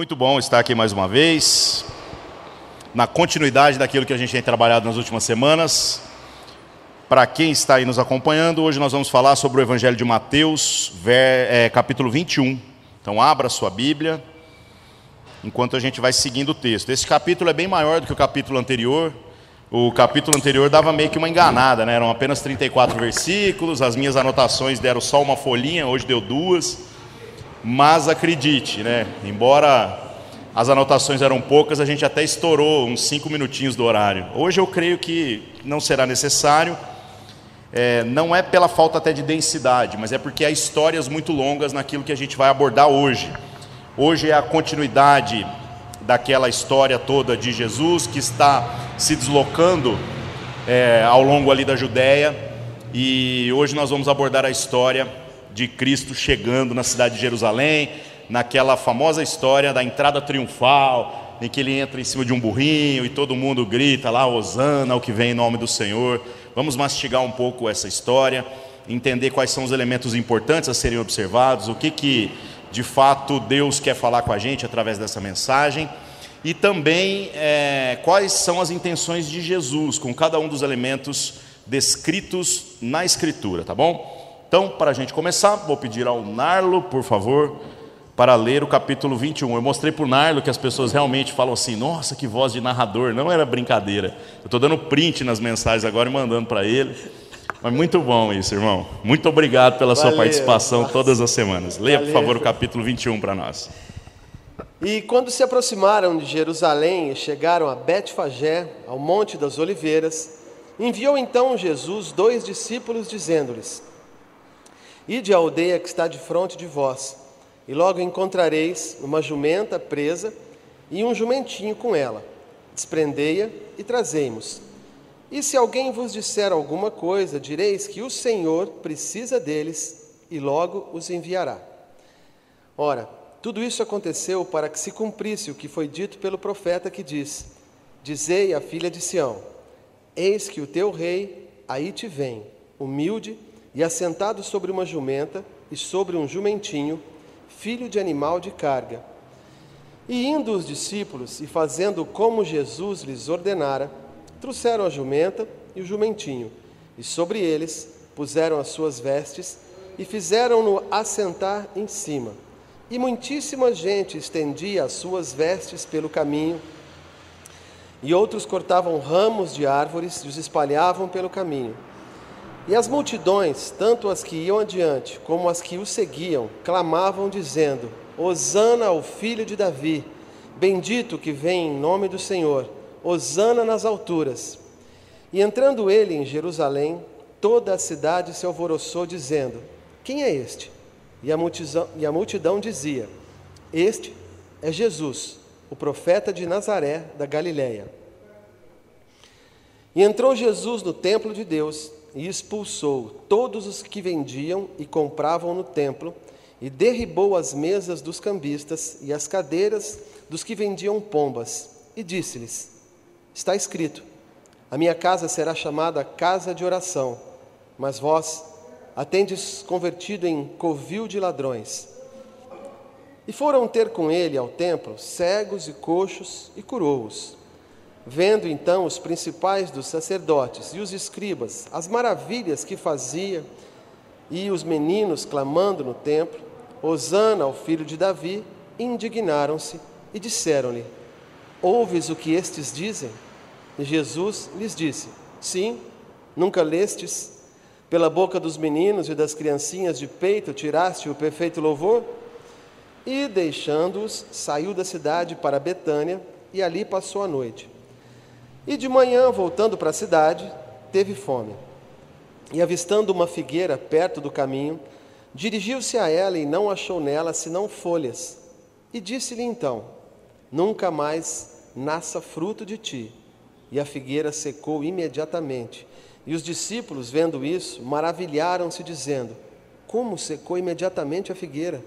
Muito bom estar aqui mais uma vez, na continuidade daquilo que a gente tem trabalhado nas últimas semanas. Para quem está aí nos acompanhando, hoje nós vamos falar sobre o Evangelho de Mateus, é, capítulo 21. Então, abra sua Bíblia, enquanto a gente vai seguindo o texto. Esse capítulo é bem maior do que o capítulo anterior. O capítulo anterior dava meio que uma enganada, né? eram apenas 34 versículos, as minhas anotações deram só uma folhinha, hoje deu duas. Mas acredite, né? Embora as anotações eram poucas, a gente até estourou uns cinco minutinhos do horário. Hoje eu creio que não será necessário. É, não é pela falta até de densidade, mas é porque há histórias muito longas naquilo que a gente vai abordar hoje. Hoje é a continuidade daquela história toda de Jesus que está se deslocando é, ao longo ali da Judéia. E hoje nós vamos abordar a história de Cristo chegando na cidade de Jerusalém, naquela famosa história da entrada triunfal, em que ele entra em cima de um burrinho e todo mundo grita lá, Hosana, o que vem em nome do Senhor. Vamos mastigar um pouco essa história, entender quais são os elementos importantes a serem observados, o que, que de fato Deus quer falar com a gente através dessa mensagem e também é, quais são as intenções de Jesus com cada um dos elementos descritos na Escritura, tá bom? Então, para a gente começar, vou pedir ao Narlo, por favor, para ler o capítulo 21. Eu mostrei para o Narlo que as pessoas realmente falam assim: nossa, que voz de narrador, não era brincadeira. Eu estou dando print nas mensagens agora e mandando para ele. Mas muito bom isso, irmão. Muito obrigado pela Valeu, sua participação nossa. todas as semanas. Leia, Valeu. por favor, o capítulo 21 para nós. E quando se aproximaram de Jerusalém e chegaram a Betfagé, ao Monte das Oliveiras, enviou então Jesus dois discípulos, dizendo-lhes: Ide à aldeia que está de frente de vós, e logo encontrareis uma jumenta presa e um jumentinho com ela. Desprendei-a e trazei-mos. E se alguém vos disser alguma coisa, direis que o Senhor precisa deles e logo os enviará. Ora, tudo isso aconteceu para que se cumprisse o que foi dito pelo profeta que diz: Dizei à filha de Sião: Eis que o teu rei aí te vem, humilde e assentado sobre uma jumenta e sobre um jumentinho, filho de animal de carga. E indo os discípulos e fazendo como Jesus lhes ordenara, trouxeram a jumenta e o jumentinho, e sobre eles puseram as suas vestes e fizeram-no assentar em cima. E muitíssima gente estendia as suas vestes pelo caminho, e outros cortavam ramos de árvores e os espalhavam pelo caminho. E as multidões, tanto as que iam adiante como as que o seguiam, clamavam, dizendo: Hosana ao filho de Davi, bendito que vem em nome do Senhor, Hosana nas alturas. E entrando ele em Jerusalém, toda a cidade se alvoroçou, dizendo: Quem é este? E a multidão, e a multidão dizia: Este é Jesus, o profeta de Nazaré da Galiléia. E entrou Jesus no templo de Deus e expulsou todos os que vendiam e compravam no templo, e derribou as mesas dos cambistas e as cadeiras dos que vendiam pombas, e disse-lhes: Está escrito: A minha casa será chamada casa de oração, mas vós a tendes convertido em covil de ladrões. E foram ter com ele ao templo cegos e coxos e curou-os. Vendo então os principais dos sacerdotes e os escribas as maravilhas que fazia, e os meninos clamando no templo, Hosana ao filho de Davi, indignaram-se e disseram-lhe: Ouves o que estes dizem? E Jesus lhes disse: Sim, nunca lestes? Pela boca dos meninos e das criancinhas de peito tiraste o perfeito louvor? E, deixando-os, saiu da cidade para Betânia e ali passou a noite. E de manhã, voltando para a cidade, teve fome. E avistando uma figueira perto do caminho, dirigiu-se a ela e não achou nela senão folhas. E disse-lhe então: Nunca mais nasça fruto de ti. E a figueira secou imediatamente. E os discípulos, vendo isso, maravilharam-se, dizendo: Como secou imediatamente a figueira?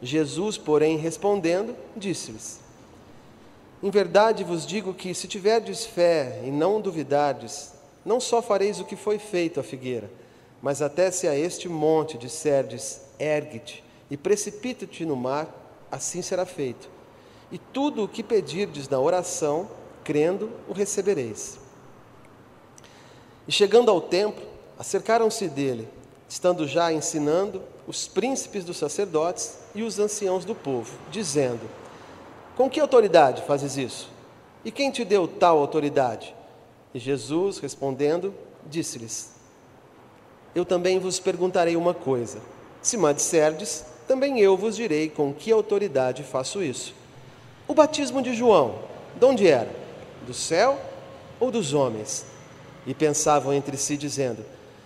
Jesus, porém, respondendo, disse-lhes: em verdade vos digo que, se tiverdes fé e não duvidardes, não só fareis o que foi feito à figueira, mas até se a este monte disserdes, ergue-te e precipita-te no mar, assim será feito. e tudo o que pedirdes na oração, crendo, o recebereis. E chegando ao templo, acercaram-se dele, estando já ensinando os príncipes dos sacerdotes e os anciãos do povo, dizendo: Com que autoridade fazes isso? E quem te deu tal autoridade? E Jesus, respondendo, disse-lhes: Eu também vos perguntarei uma coisa. Se me disserdes, também eu vos direi com que autoridade faço isso. O batismo de João, de onde era? Do céu ou dos homens? E pensavam entre si, dizendo: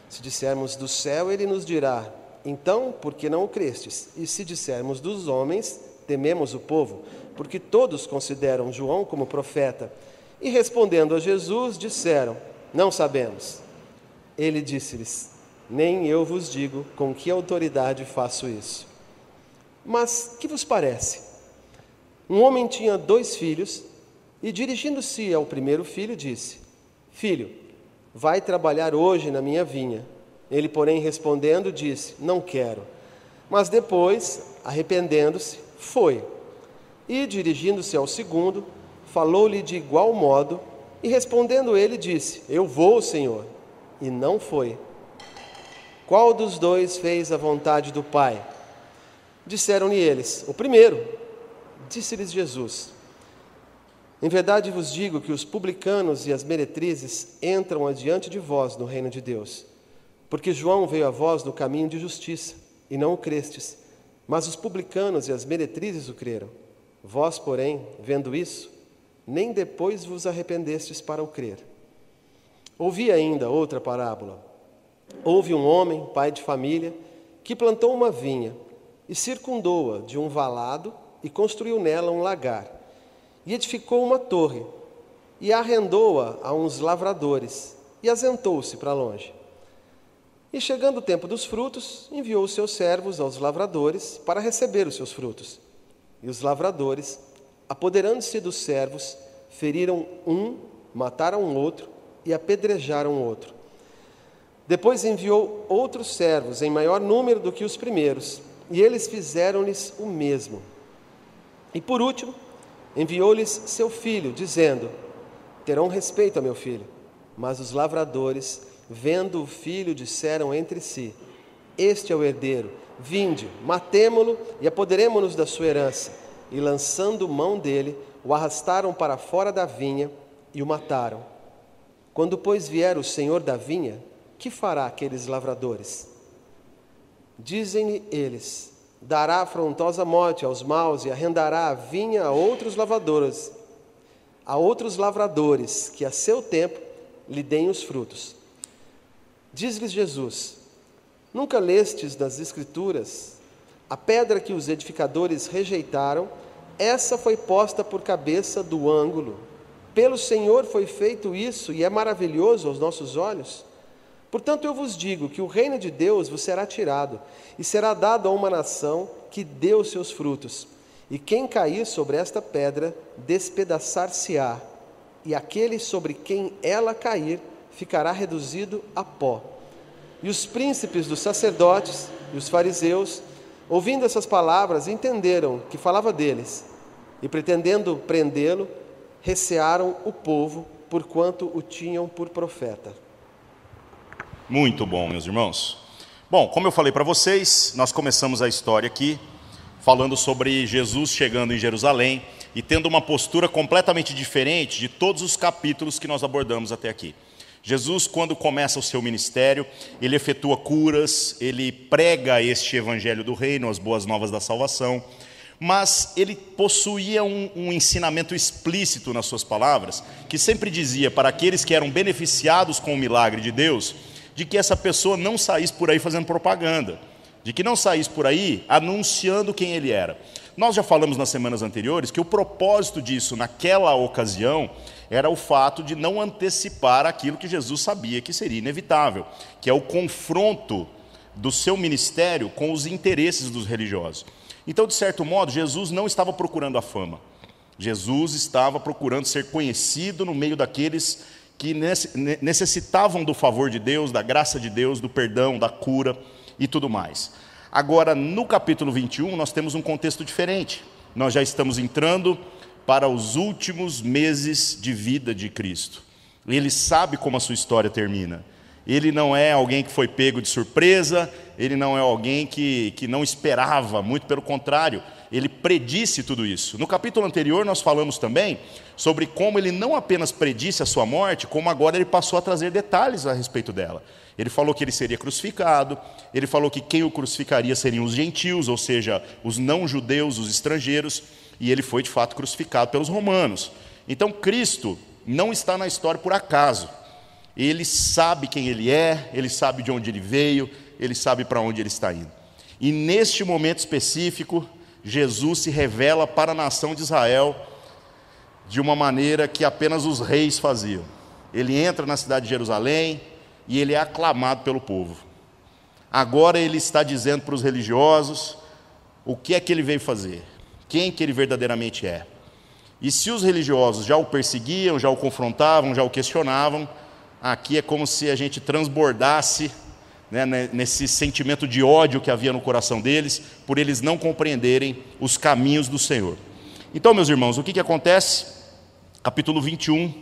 Se dissermos do céu, ele nos dirá: Então, por que não o crestes? E se dissermos dos homens, tememos o povo, porque todos consideram João como profeta. E respondendo a Jesus, disseram: Não sabemos. Ele disse-lhes: Nem eu vos digo com que autoridade faço isso. Mas que vos parece? Um homem tinha dois filhos e, dirigindo-se ao primeiro filho, disse: Filho, vai trabalhar hoje na minha vinha. Ele, porém, respondendo, disse: Não quero. Mas depois, arrependendo-se, foi. E, dirigindo-se ao segundo, falou-lhe de igual modo, e respondendo ele, disse: Eu vou, Senhor. E não foi. Qual dos dois fez a vontade do Pai? Disseram-lhe eles: O primeiro. Disse-lhes Jesus: Em verdade vos digo que os publicanos e as meretrizes entram adiante de vós no reino de Deus. Porque João veio a vós no caminho de justiça, e não o crestes, mas os publicanos e as meretrizes o creram. Vós, porém, vendo isso, nem depois vos arrependestes para o crer. Ouvi ainda outra parábola. Houve um homem, pai de família, que plantou uma vinha e circundou-a de um valado e construiu nela um lagar. E edificou uma torre, e arrendou-a a uns lavradores, e asentou-se para longe. E chegando o tempo dos frutos, enviou seus servos aos lavradores para receber os seus frutos. E os lavradores, apoderando-se dos servos, feriram um, mataram um outro e apedrejaram outro. Depois enviou outros servos em maior número do que os primeiros, e eles fizeram-lhes o mesmo. E por último, enviou-lhes seu filho, dizendo: Terão respeito a meu filho. Mas os lavradores, vendo o filho, disseram entre si: Este é o herdeiro, vinde, matemo-lo e apoderemo-nos da sua herança. E lançando mão dele, o arrastaram para fora da vinha e o mataram. Quando, pois, vier o senhor da vinha, que fará aqueles lavradores? Dizem-lhe eles: dará afrontosa morte aos maus e arrendará a vinha a outros lavradores, a outros lavradores que a seu tempo lhe deem os frutos. Diz-lhes Jesus: Nunca lestes das Escrituras a pedra que os edificadores rejeitaram, essa foi posta por cabeça do ângulo. Pelo Senhor foi feito isso e é maravilhoso aos nossos olhos. Portanto, eu vos digo que o reino de Deus vos será tirado e será dado a uma nação que deu seus frutos. E quem cair sobre esta pedra, despedaçar-se-á, e aquele sobre quem ela cair, ficará reduzido a pó. E os príncipes dos sacerdotes e os fariseus, ouvindo essas palavras, entenderam que falava deles, e pretendendo prendê-lo, recearam o povo, porquanto o tinham por profeta. Muito bom, meus irmãos. Bom, como eu falei para vocês, nós começamos a história aqui falando sobre Jesus chegando em Jerusalém e tendo uma postura completamente diferente de todos os capítulos que nós abordamos até aqui. Jesus, quando começa o seu ministério, ele efetua curas, ele prega este evangelho do reino, as boas novas da salvação, mas ele possuía um, um, ensinamento explícito nas suas palavras, que sempre dizia para aqueles que eram beneficiados com o milagre de Deus, de que essa pessoa não saísse por aí fazendo propaganda, de que não saísse por aí anunciando quem ele era. Nós já falamos nas semanas anteriores que o propósito disso naquela ocasião era o fato de não antecipar aquilo que Jesus sabia que seria inevitável, que é o confronto do seu ministério com os interesses dos religiosos. Então, de certo modo, Jesus não estava procurando a fama. Jesus estava procurando ser conhecido no meio daqueles que necessitavam do favor de Deus, da graça de Deus, do perdão, da cura e tudo mais. Agora, no capítulo 21, nós temos um contexto diferente. nós já estamos entrando para os últimos meses de vida de Cristo. Ele sabe como a sua história termina. Ele não é alguém que foi pego de surpresa, ele não é alguém que, que não esperava, muito pelo contrário, ele predisse tudo isso. No capítulo anterior, nós falamos também sobre como ele não apenas predisse a sua morte, como agora ele passou a trazer detalhes a respeito dela. Ele falou que ele seria crucificado, ele falou que quem o crucificaria seriam os gentios, ou seja, os não-judeus, os estrangeiros, e ele foi de fato crucificado pelos romanos. Então, Cristo não está na história por acaso. Ele sabe quem ele é, ele sabe de onde ele veio, ele sabe para onde ele está indo. E neste momento específico, Jesus se revela para a nação de Israel de uma maneira que apenas os reis faziam. Ele entra na cidade de Jerusalém e ele é aclamado pelo povo. Agora ele está dizendo para os religiosos o que é que ele veio fazer, quem que ele verdadeiramente é. E se os religiosos já o perseguiam, já o confrontavam, já o questionavam, aqui é como se a gente transbordasse né, nesse sentimento de ódio que havia no coração deles, por eles não compreenderem os caminhos do Senhor. Então, meus irmãos, o que, que acontece? Capítulo 21,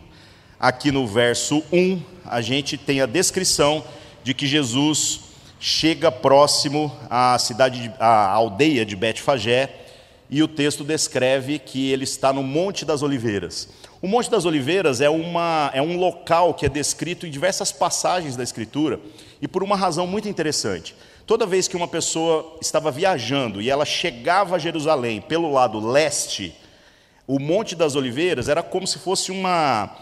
aqui no verso 1, a gente tem a descrição de que Jesus chega próximo à cidade, de, à aldeia de Betfagé, e o texto descreve que ele está no Monte das Oliveiras. O Monte das Oliveiras é, uma, é um local que é descrito em diversas passagens da Escritura, e por uma razão muito interessante. Toda vez que uma pessoa estava viajando e ela chegava a Jerusalém pelo lado leste, o Monte das Oliveiras era como se fosse uma,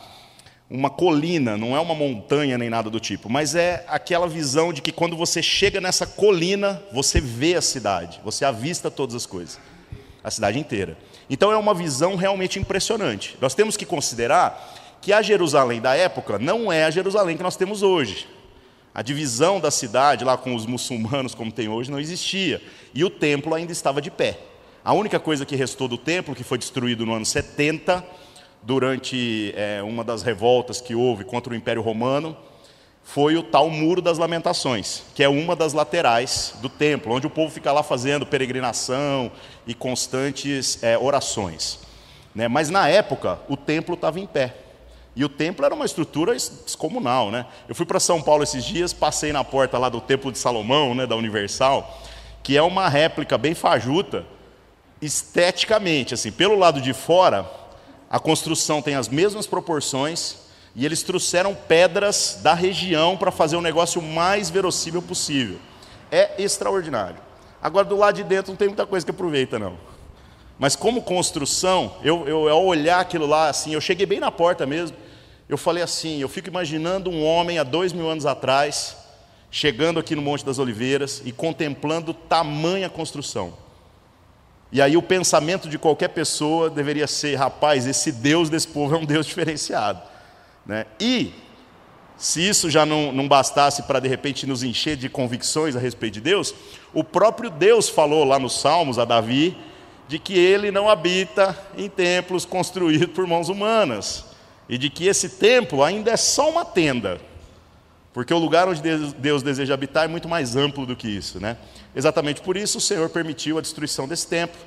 uma colina, não é uma montanha nem nada do tipo, mas é aquela visão de que quando você chega nessa colina, você vê a cidade, você avista todas as coisas, a cidade inteira. Então é uma visão realmente impressionante. Nós temos que considerar que a Jerusalém da época não é a Jerusalém que nós temos hoje. A divisão da cidade lá com os muçulmanos, como tem hoje, não existia. E o templo ainda estava de pé. A única coisa que restou do templo, que foi destruído no ano 70, durante é, uma das revoltas que houve contra o Império Romano, foi o tal Muro das Lamentações, que é uma das laterais do templo, onde o povo fica lá fazendo peregrinação e constantes é, orações. Né? Mas na época, o templo estava em pé. E o templo era uma estrutura descomunal. Né? Eu fui para São Paulo esses dias, passei na porta lá do Templo de Salomão, né, da Universal, que é uma réplica bem fajuta, esteticamente. assim, Pelo lado de fora, a construção tem as mesmas proporções, e eles trouxeram pedras da região para fazer o negócio mais verossímil possível. É extraordinário. Agora, do lado de dentro não tem muita coisa que aproveita, não. Mas como construção, eu, eu ao olhar aquilo lá, assim, eu cheguei bem na porta mesmo, eu falei assim, eu fico imaginando um homem há dois mil anos atrás, chegando aqui no Monte das Oliveiras e contemplando tamanha construção. E aí o pensamento de qualquer pessoa deveria ser, rapaz, esse Deus desse povo é um Deus diferenciado. Né? E, se isso já não, não bastasse para de repente nos encher de convicções a respeito de Deus, o próprio Deus falou lá nos Salmos a Davi de que ele não habita em templos construídos por mãos humanas e de que esse templo ainda é só uma tenda, porque o lugar onde Deus deseja habitar é muito mais amplo do que isso, né? Exatamente por isso o Senhor permitiu a destruição desse templo.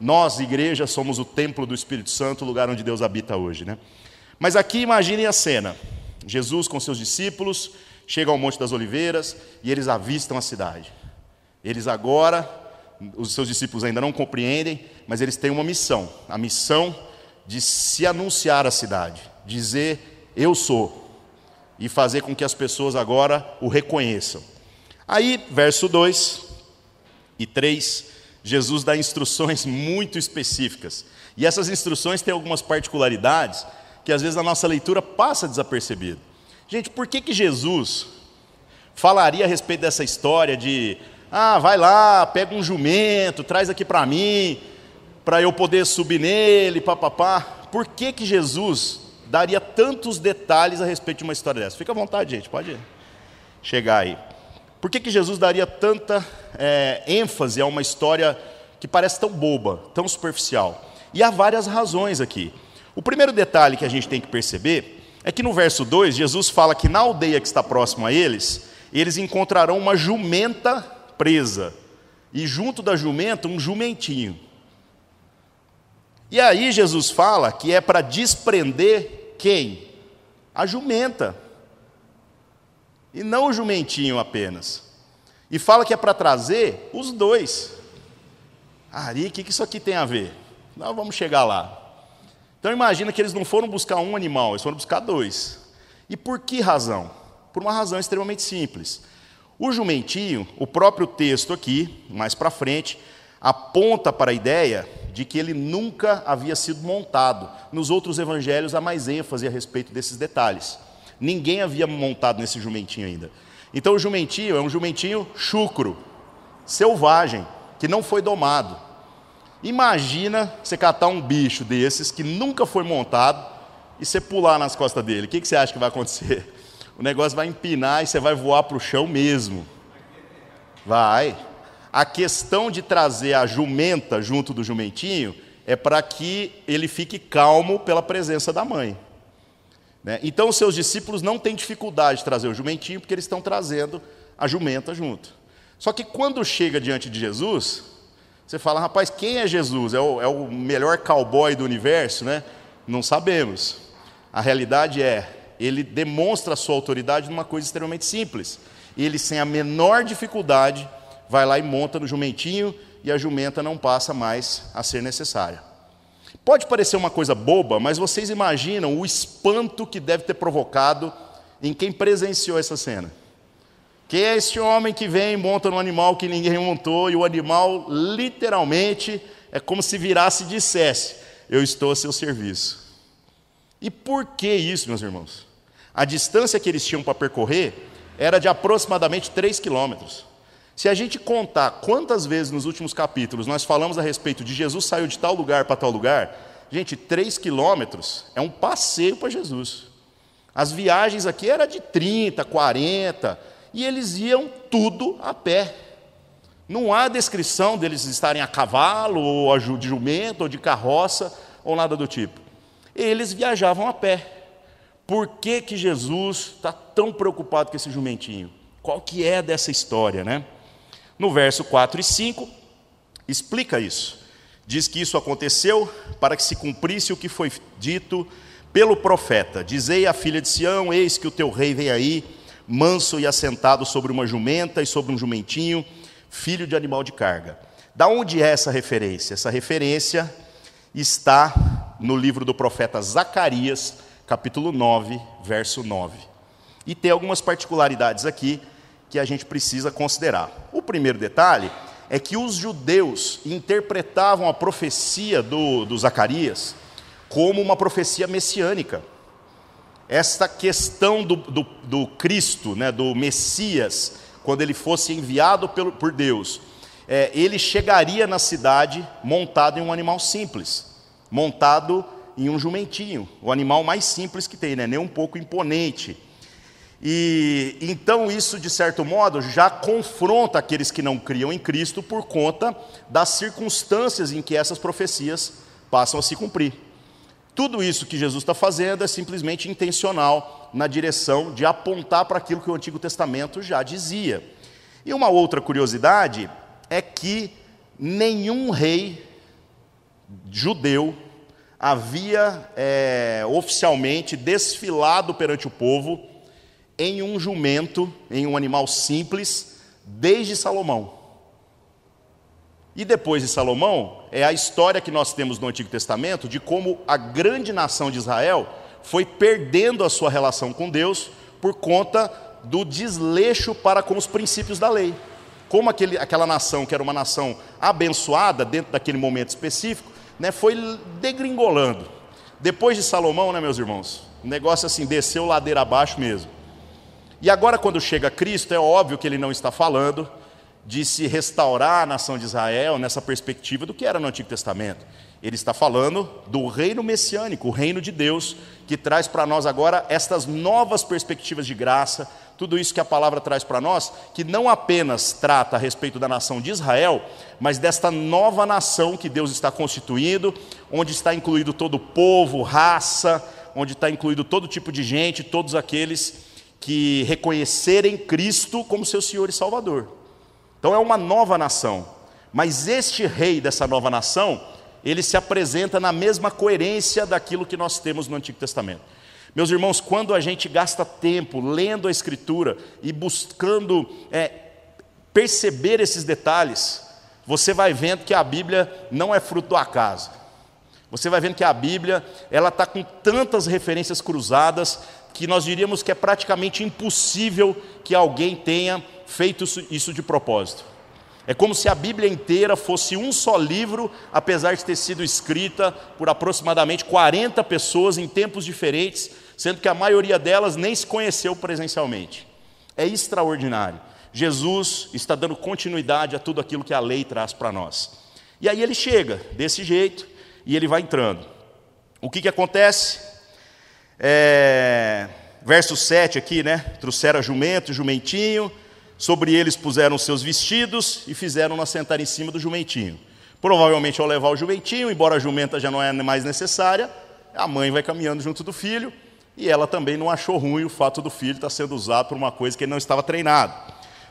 Nós, igreja, somos o templo do Espírito Santo, o lugar onde Deus habita hoje, né? Mas aqui imaginem a cena: Jesus com seus discípulos chega ao Monte das Oliveiras e eles avistam a cidade. Eles agora, os seus discípulos ainda não compreendem, mas eles têm uma missão: a missão de se anunciar à cidade, dizer eu sou, e fazer com que as pessoas agora o reconheçam. Aí, verso 2 e 3, Jesus dá instruções muito específicas. E essas instruções têm algumas particularidades que às vezes a nossa leitura passa desapercebido. Gente, por que, que Jesus falaria a respeito dessa história de, ah, vai lá, pega um jumento, traz aqui para mim, para eu poder subir nele, papapá? Por que, que Jesus daria tantos detalhes a respeito de uma história dessa? Fica à vontade, gente, pode chegar aí. Por que, que Jesus daria tanta é, ênfase a uma história que parece tão boba, tão superficial? E há várias razões aqui. O primeiro detalhe que a gente tem que perceber é que no verso 2, Jesus fala que na aldeia que está próximo a eles, eles encontrarão uma jumenta presa, e junto da jumenta, um jumentinho. E aí Jesus fala que é para desprender quem? A jumenta. E não o jumentinho apenas. E fala que é para trazer os dois. Ari, o que isso aqui tem a ver? Nós vamos chegar lá. Então imagina que eles não foram buscar um animal, eles foram buscar dois. E por que razão? Por uma razão extremamente simples. O jumentinho, o próprio texto aqui, mais para frente, aponta para a ideia de que ele nunca havia sido montado. Nos outros evangelhos há mais ênfase a respeito desses detalhes. Ninguém havia montado nesse jumentinho ainda. Então o jumentinho é um jumentinho chucro, selvagem, que não foi domado. Imagina você catar um bicho desses que nunca foi montado e você pular nas costas dele. O que você acha que vai acontecer? O negócio vai empinar e você vai voar para o chão mesmo. Vai. A questão de trazer a jumenta junto do jumentinho é para que ele fique calmo pela presença da mãe. Né? Então, os seus discípulos não têm dificuldade de trazer o jumentinho, porque eles estão trazendo a jumenta junto. Só que quando chega diante de Jesus, você fala, rapaz, quem é Jesus? É o, é o melhor cowboy do universo? Né? Não sabemos. A realidade é, ele demonstra a sua autoridade numa coisa extremamente simples. Ele, sem a menor dificuldade, vai lá e monta no jumentinho e a jumenta não passa mais a ser necessária. Pode parecer uma coisa boba, mas vocês imaginam o espanto que deve ter provocado em quem presenciou essa cena. Quem é esse homem que vem e monta num animal que ninguém montou e o animal literalmente é como se virasse e dissesse: Eu estou a seu serviço. E por que isso, meus irmãos? A distância que eles tinham para percorrer era de aproximadamente 3 quilômetros. Se a gente contar quantas vezes nos últimos capítulos nós falamos a respeito de Jesus saiu de tal lugar para tal lugar, gente, 3 quilômetros é um passeio para Jesus. As viagens aqui eram de 30, 40, e eles iam tudo a pé. Não há descrição deles estarem a cavalo, ou de jumento, ou de carroça, ou nada do tipo. Eles viajavam a pé. Por que, que Jesus está tão preocupado com esse jumentinho? Qual que é dessa história, né? No verso 4 e 5, explica isso. Diz que isso aconteceu para que se cumprisse o que foi dito pelo profeta: Dizei à filha de Sião: Eis que o teu rei vem aí, manso e assentado sobre uma jumenta e sobre um jumentinho, filho de animal de carga. Da onde é essa referência? Essa referência está no livro do profeta Zacarias, capítulo 9, verso 9. E tem algumas particularidades aqui que a gente precisa considerar. O primeiro detalhe é que os judeus interpretavam a profecia do, do Zacarias como uma profecia messiânica. Esta questão do, do, do Cristo, né, do Messias, quando ele fosse enviado pelo, por Deus, é, ele chegaria na cidade montado em um animal simples, montado em um jumentinho, o animal mais simples que tem, né, nem um pouco imponente. E então isso, de certo modo, já confronta aqueles que não criam em Cristo por conta das circunstâncias em que essas profecias passam a se cumprir. Tudo isso que Jesus está fazendo é simplesmente intencional na direção de apontar para aquilo que o Antigo Testamento já dizia. E uma outra curiosidade é que nenhum rei judeu havia é, oficialmente desfilado perante o povo em um jumento, em um animal simples, desde Salomão. E depois de Salomão, é a história que nós temos no Antigo Testamento de como a grande nação de Israel foi perdendo a sua relação com Deus por conta do desleixo para com os princípios da lei. Como aquele, aquela nação, que era uma nação abençoada dentro daquele momento específico, né, foi degringolando. Depois de Salomão, né, meus irmãos, o negócio assim desceu ladeira abaixo mesmo. E agora, quando chega Cristo, é óbvio que ele não está falando de se restaurar a nação de Israel nessa perspectiva do que era no Antigo Testamento. Ele está falando do reino messiânico, o reino de Deus, que traz para nós agora estas novas perspectivas de graça, tudo isso que a palavra traz para nós, que não apenas trata a respeito da nação de Israel, mas desta nova nação que Deus está constituindo, onde está incluído todo povo, raça, onde está incluído todo tipo de gente, todos aqueles que reconhecerem Cristo como seu Senhor e Salvador. Então é uma nova nação. Mas este rei dessa nova nação, ele se apresenta na mesma coerência daquilo que nós temos no Antigo Testamento. Meus irmãos, quando a gente gasta tempo lendo a Escritura e buscando é, perceber esses detalhes, você vai vendo que a Bíblia não é fruto do acaso. Você vai vendo que a Bíblia ela está com tantas referências cruzadas que nós diríamos que é praticamente impossível que alguém tenha feito isso de propósito. É como se a Bíblia inteira fosse um só livro, apesar de ter sido escrita por aproximadamente 40 pessoas em tempos diferentes, sendo que a maioria delas nem se conheceu presencialmente. É extraordinário. Jesus está dando continuidade a tudo aquilo que a lei traz para nós. E aí ele chega desse jeito e ele vai entrando. O que, que acontece? É, verso 7 aqui, né? Trouxeram jumento, jumentinho Sobre eles puseram seus vestidos e fizeram-no sentar em cima do jumentinho. Provavelmente ao levar o jumentinho, embora a jumenta já não é mais necessária, a mãe vai caminhando junto do filho e ela também não achou ruim o fato do filho estar sendo usado por uma coisa que ele não estava treinado.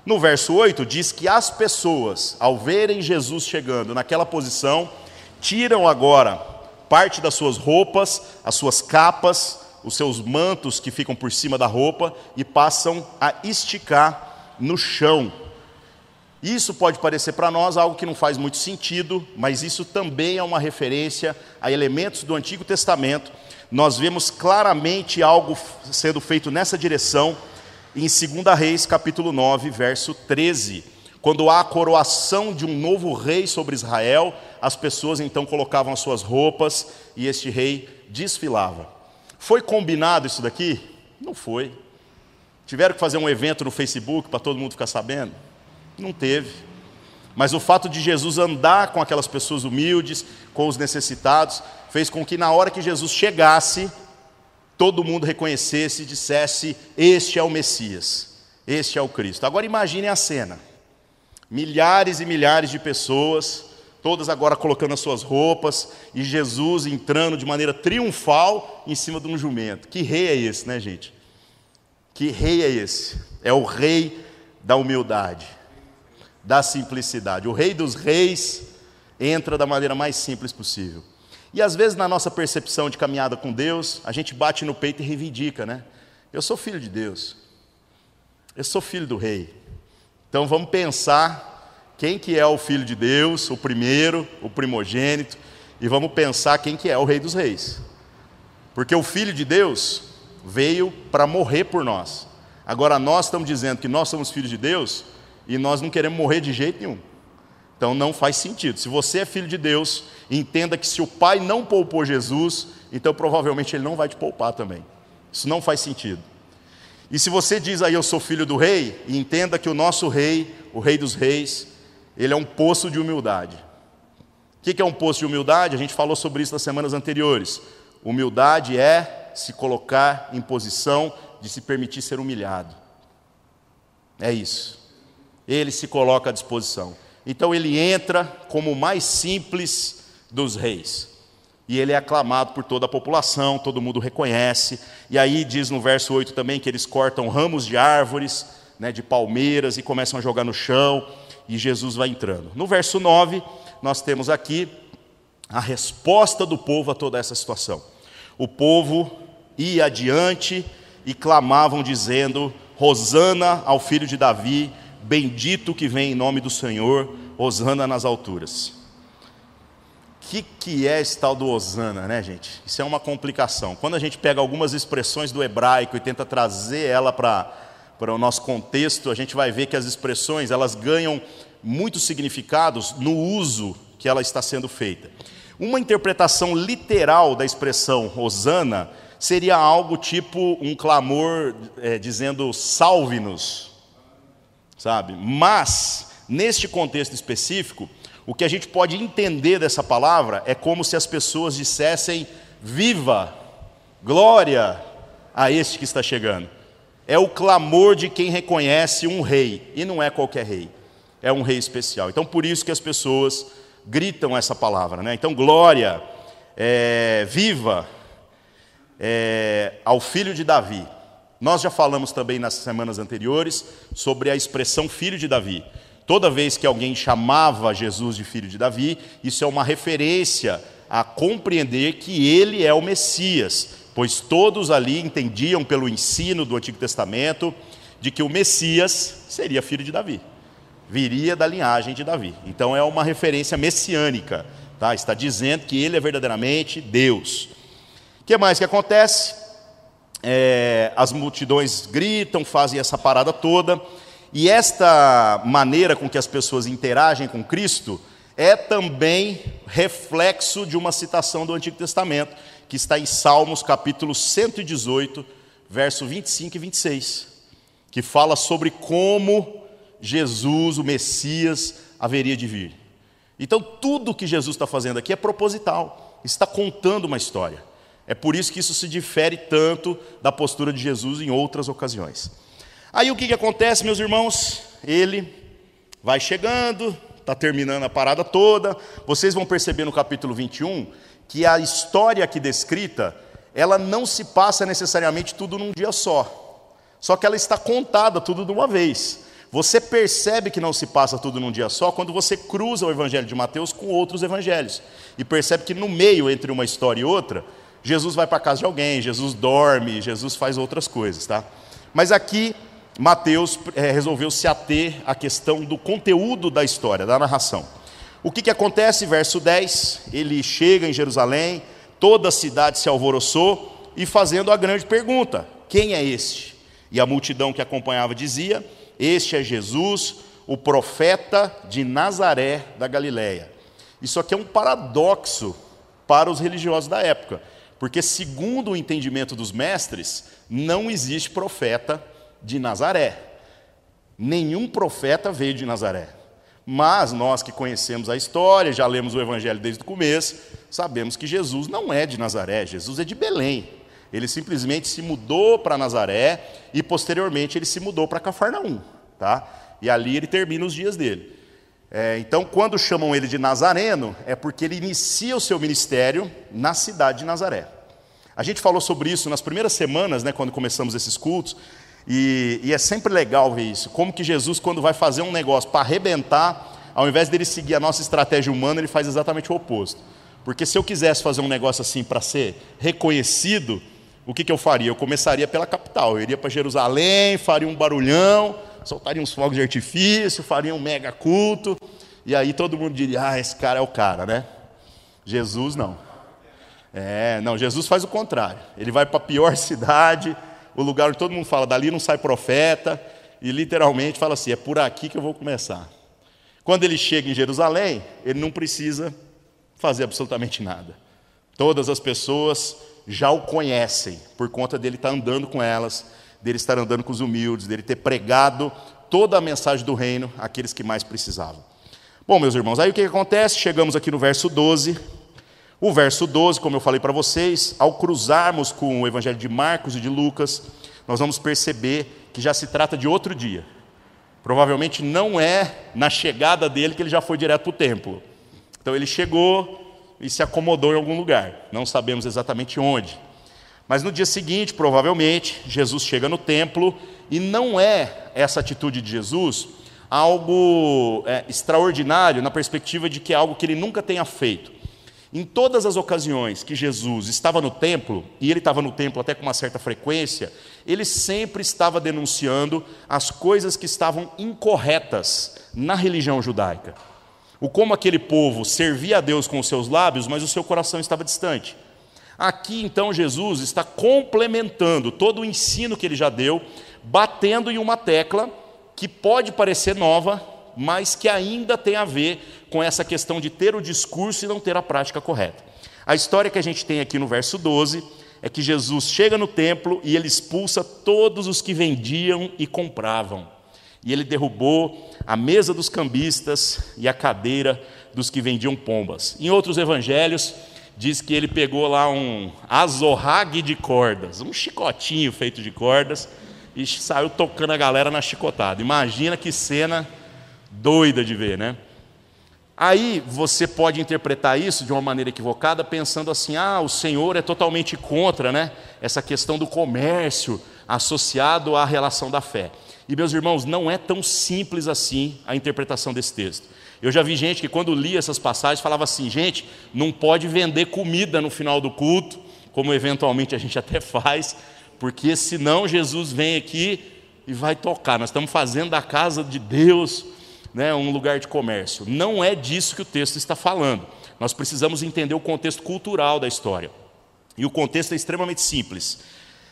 No verso 8 diz que as pessoas, ao verem Jesus chegando naquela posição, tiram agora parte das suas roupas, as suas capas, os seus mantos que ficam por cima da roupa e passam a esticar no chão. Isso pode parecer para nós algo que não faz muito sentido, mas isso também é uma referência a elementos do Antigo Testamento. Nós vemos claramente algo sendo feito nessa direção em 2 Reis, capítulo 9, verso 13. Quando há a coroação de um novo rei sobre Israel, as pessoas então colocavam as suas roupas e este rei desfilava. Foi combinado isso daqui? Não foi. Tiveram que fazer um evento no Facebook para todo mundo ficar sabendo? Não teve. Mas o fato de Jesus andar com aquelas pessoas humildes, com os necessitados, fez com que na hora que Jesus chegasse, todo mundo reconhecesse e dissesse: Este é o Messias, este é o Cristo. Agora imagine a cena: milhares e milhares de pessoas, todas agora colocando as suas roupas, e Jesus entrando de maneira triunfal em cima de um jumento. Que rei é esse, né, gente? Que rei é esse? É o rei da humildade, da simplicidade. O rei dos reis entra da maneira mais simples possível. E às vezes, na nossa percepção de caminhada com Deus, a gente bate no peito e reivindica, né? Eu sou filho de Deus. Eu sou filho do rei. Então vamos pensar quem que é o filho de Deus, o primeiro, o primogênito, e vamos pensar quem que é o rei dos reis. Porque o filho de Deus veio para morrer por nós. Agora nós estamos dizendo que nós somos filhos de Deus e nós não queremos morrer de jeito nenhum. Então não faz sentido. Se você é filho de Deus, entenda que se o Pai não poupou Jesus, então provavelmente Ele não vai te poupar também. Isso não faz sentido. E se você diz aí eu sou filho do rei, entenda que o nosso rei, o rei dos reis, ele é um poço de humildade. O que é um poço de humildade? A gente falou sobre isso nas semanas anteriores. Humildade é se colocar em posição de se permitir ser humilhado. É isso. Ele se coloca à disposição. Então ele entra como o mais simples dos reis. E ele é aclamado por toda a população, todo mundo reconhece. E aí diz no verso 8 também que eles cortam ramos de árvores, né, de palmeiras, e começam a jogar no chão, e Jesus vai entrando. No verso 9, nós temos aqui a resposta do povo a toda essa situação. O povo ia adiante e clamavam, dizendo: Rosana ao filho de Davi, bendito que vem em nome do Senhor, Hosana nas alturas. O que, que é esse tal do Hosana, né, gente? Isso é uma complicação. Quando a gente pega algumas expressões do hebraico e tenta trazer ela para o nosso contexto, a gente vai ver que as expressões elas ganham muitos significados no uso que ela está sendo feita. Uma interpretação literal da expressão Hosana seria algo tipo um clamor é, dizendo salve-nos, sabe? Mas, neste contexto específico, o que a gente pode entender dessa palavra é como se as pessoas dissessem: viva, glória a este que está chegando. É o clamor de quem reconhece um rei, e não é qualquer rei, é um rei especial. Então, por isso que as pessoas gritam essa palavra, né? Então, glória, é, viva, é, ao filho de Davi. Nós já falamos também nas semanas anteriores sobre a expressão filho de Davi. Toda vez que alguém chamava Jesus de filho de Davi, isso é uma referência a compreender que ele é o Messias, pois todos ali entendiam pelo ensino do Antigo Testamento de que o Messias seria filho de Davi, viria da linhagem de Davi. Então é uma referência messiânica, tá? Está dizendo que ele é verdadeiramente Deus. Que mais que acontece? É, as multidões gritam, fazem essa parada toda. E esta maneira com que as pessoas interagem com Cristo é também reflexo de uma citação do Antigo Testamento, que está em Salmos capítulo 118, verso 25 e 26, que fala sobre como Jesus, o Messias, haveria de vir. Então, tudo que Jesus está fazendo aqui é proposital, está contando uma história. É por isso que isso se difere tanto da postura de Jesus em outras ocasiões. Aí o que, que acontece, meus irmãos? Ele vai chegando, está terminando a parada toda. Vocês vão perceber no capítulo 21 que a história aqui descrita, ela não se passa necessariamente tudo num dia só. Só que ela está contada tudo de uma vez. Você percebe que não se passa tudo num dia só quando você cruza o evangelho de Mateus com outros evangelhos e percebe que no meio entre uma história e outra, Jesus vai para casa de alguém, Jesus dorme, Jesus faz outras coisas, tá? Mas aqui Mateus é, resolveu se ater à questão do conteúdo da história, da narração. O que, que acontece? Verso 10: ele chega em Jerusalém, toda a cidade se alvoroçou e fazendo a grande pergunta: quem é este? E a multidão que acompanhava dizia: Este é Jesus, o profeta de Nazaré da Galileia. Isso aqui é um paradoxo para os religiosos da época, porque, segundo o entendimento dos mestres, não existe profeta de Nazaré. Nenhum profeta veio de Nazaré. Mas nós que conhecemos a história, já lemos o Evangelho desde o começo, sabemos que Jesus não é de Nazaré, Jesus é de Belém. Ele simplesmente se mudou para Nazaré e posteriormente ele se mudou para Cafarnaum, tá? E ali ele termina os dias dele. É, então, quando chamam ele de Nazareno, é porque ele inicia o seu ministério na cidade de Nazaré. A gente falou sobre isso nas primeiras semanas, né, quando começamos esses cultos, e, e, é sempre legal ver isso. Como que Jesus, quando vai fazer um negócio para arrebentar, ao invés dele seguir a nossa estratégia humana, ele faz exatamente o oposto. Porque se eu quisesse fazer um negócio assim para ser reconhecido, o que, que eu faria? Eu começaria pela capital. Eu iria para Jerusalém, faria um barulhão, soltaria uns fogos de artifício, faria um mega culto. E aí todo mundo diria: ah, esse cara é o cara, né? Jesus não. É, não, Jesus faz o contrário. Ele vai para a pior cidade, o lugar onde todo mundo fala, dali não sai profeta, e literalmente fala assim: é por aqui que eu vou começar. Quando ele chega em Jerusalém, ele não precisa fazer absolutamente nada. Todas as pessoas já o conhecem, por conta dele estar andando com elas, dele estar andando com os humildes, dele ter pregado toda a mensagem do reino àqueles que mais precisavam. Bom, meus irmãos, aí o que acontece? Chegamos aqui no verso 12. O verso 12, como eu falei para vocês, ao cruzarmos com o evangelho de Marcos e de Lucas, nós vamos perceber que já se trata de outro dia. Provavelmente não é na chegada dele que ele já foi direto para o templo. Então ele chegou e se acomodou em algum lugar, não sabemos exatamente onde. Mas no dia seguinte, provavelmente, Jesus chega no templo e não é essa atitude de Jesus algo é, extraordinário na perspectiva de que é algo que ele nunca tenha feito. Em todas as ocasiões que Jesus estava no templo, e ele estava no templo até com uma certa frequência, ele sempre estava denunciando as coisas que estavam incorretas na religião judaica. O como aquele povo servia a Deus com os seus lábios, mas o seu coração estava distante. Aqui então Jesus está complementando todo o ensino que ele já deu, batendo em uma tecla que pode parecer nova, mas que ainda tem a ver com essa questão de ter o discurso e não ter a prática correta. A história que a gente tem aqui no verso 12 é que Jesus chega no templo e ele expulsa todos os que vendiam e compravam. E ele derrubou a mesa dos cambistas e a cadeira dos que vendiam pombas. Em outros evangelhos, diz que ele pegou lá um azorrague de cordas, um chicotinho feito de cordas, e saiu tocando a galera na chicotada. Imagina que cena doida de ver, né? Aí você pode interpretar isso de uma maneira equivocada, pensando assim: ah, o Senhor é totalmente contra né, essa questão do comércio associado à relação da fé. E, meus irmãos, não é tão simples assim a interpretação desse texto. Eu já vi gente que, quando lia essas passagens, falava assim: gente, não pode vender comida no final do culto, como eventualmente a gente até faz, porque senão Jesus vem aqui e vai tocar. Nós estamos fazendo da casa de Deus né, um lugar de comércio. Não é disso que o texto está falando. Nós precisamos entender o contexto cultural da história. E o contexto é extremamente simples.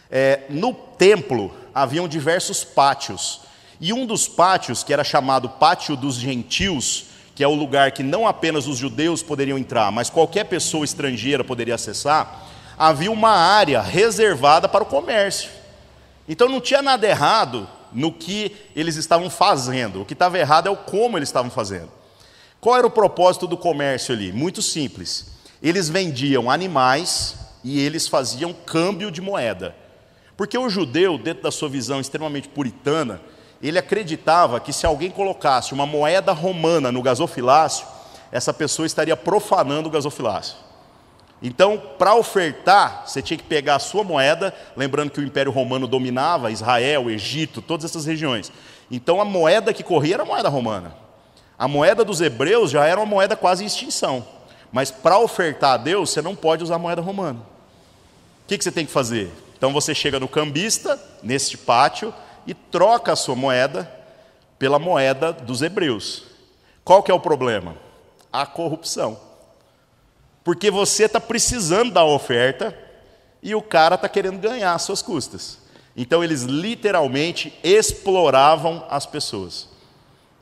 É, no templo haviam diversos pátios. E um dos pátios, que era chamado Pátio dos Gentios, que é o lugar que não apenas os judeus poderiam entrar, mas qualquer pessoa estrangeira poderia acessar, havia uma área reservada para o comércio. Então não tinha nada errado no que eles estavam fazendo, o que estava errado é o como eles estavam fazendo. Qual era o propósito do comércio ali? Muito simples. Eles vendiam animais e eles faziam câmbio de moeda. Porque o judeu, dentro da sua visão extremamente puritana, ele acreditava que se alguém colocasse uma moeda romana no gasofilácio, essa pessoa estaria profanando o gasofilácio. Então, para ofertar, você tinha que pegar a sua moeda, lembrando que o Império Romano dominava Israel, Egito, todas essas regiões. Então, a moeda que corria era a moeda romana. A moeda dos hebreus já era uma moeda quase em extinção. Mas para ofertar a Deus, você não pode usar a moeda romana. O que, que você tem que fazer? Então, você chega no cambista, neste pátio, e troca a sua moeda pela moeda dos hebreus. Qual que é o problema? A corrupção. Porque você está precisando da oferta e o cara está querendo ganhar às suas custas. Então eles literalmente exploravam as pessoas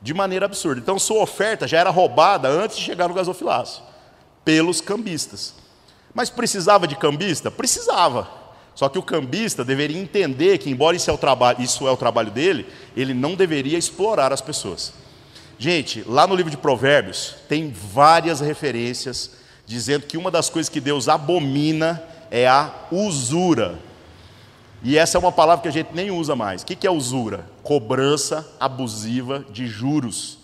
de maneira absurda. Então sua oferta já era roubada antes de chegar no gasofilácio pelos cambistas. Mas precisava de cambista? Precisava. Só que o cambista deveria entender que, embora isso é o trabalho, isso é o trabalho dele, ele não deveria explorar as pessoas. Gente, lá no livro de Provérbios tem várias referências dizendo que uma das coisas que Deus abomina é a usura. E essa é uma palavra que a gente nem usa mais. O que é usura? Cobrança abusiva de juros.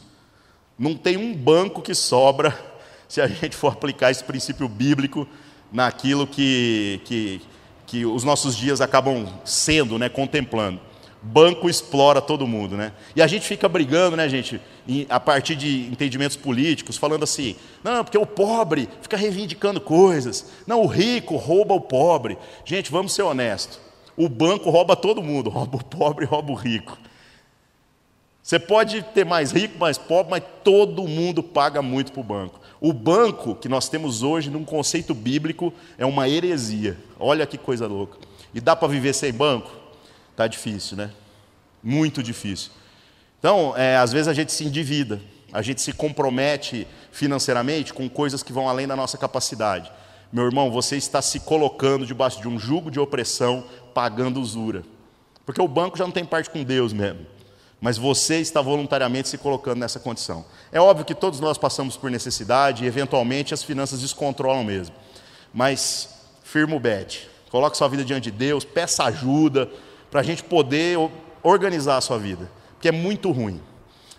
Não tem um banco que sobra se a gente for aplicar esse princípio bíblico naquilo que, que, que os nossos dias acabam sendo, né, contemplando. Banco explora todo mundo, né? E a gente fica brigando, né, gente, a partir de entendimentos políticos, falando assim: não, porque o pobre fica reivindicando coisas, não, o rico rouba o pobre. Gente, vamos ser honestos: o banco rouba todo mundo, rouba o pobre, rouba o rico. Você pode ter mais rico, mais pobre, mas todo mundo paga muito para o banco. O banco que nós temos hoje, num conceito bíblico, é uma heresia. Olha que coisa louca. E dá para viver sem banco? Tá difícil, né? Muito difícil. Então, é, às vezes a gente se endivida, a gente se compromete financeiramente com coisas que vão além da nossa capacidade. Meu irmão, você está se colocando debaixo de um jugo de opressão, pagando usura. Porque o banco já não tem parte com Deus mesmo mas você está voluntariamente se colocando nessa condição. É óbvio que todos nós passamos por necessidade e, eventualmente, as finanças descontrolam mesmo. Mas firma o bet, coloque sua vida diante de Deus, peça ajuda para a gente poder organizar a sua vida, porque é muito ruim.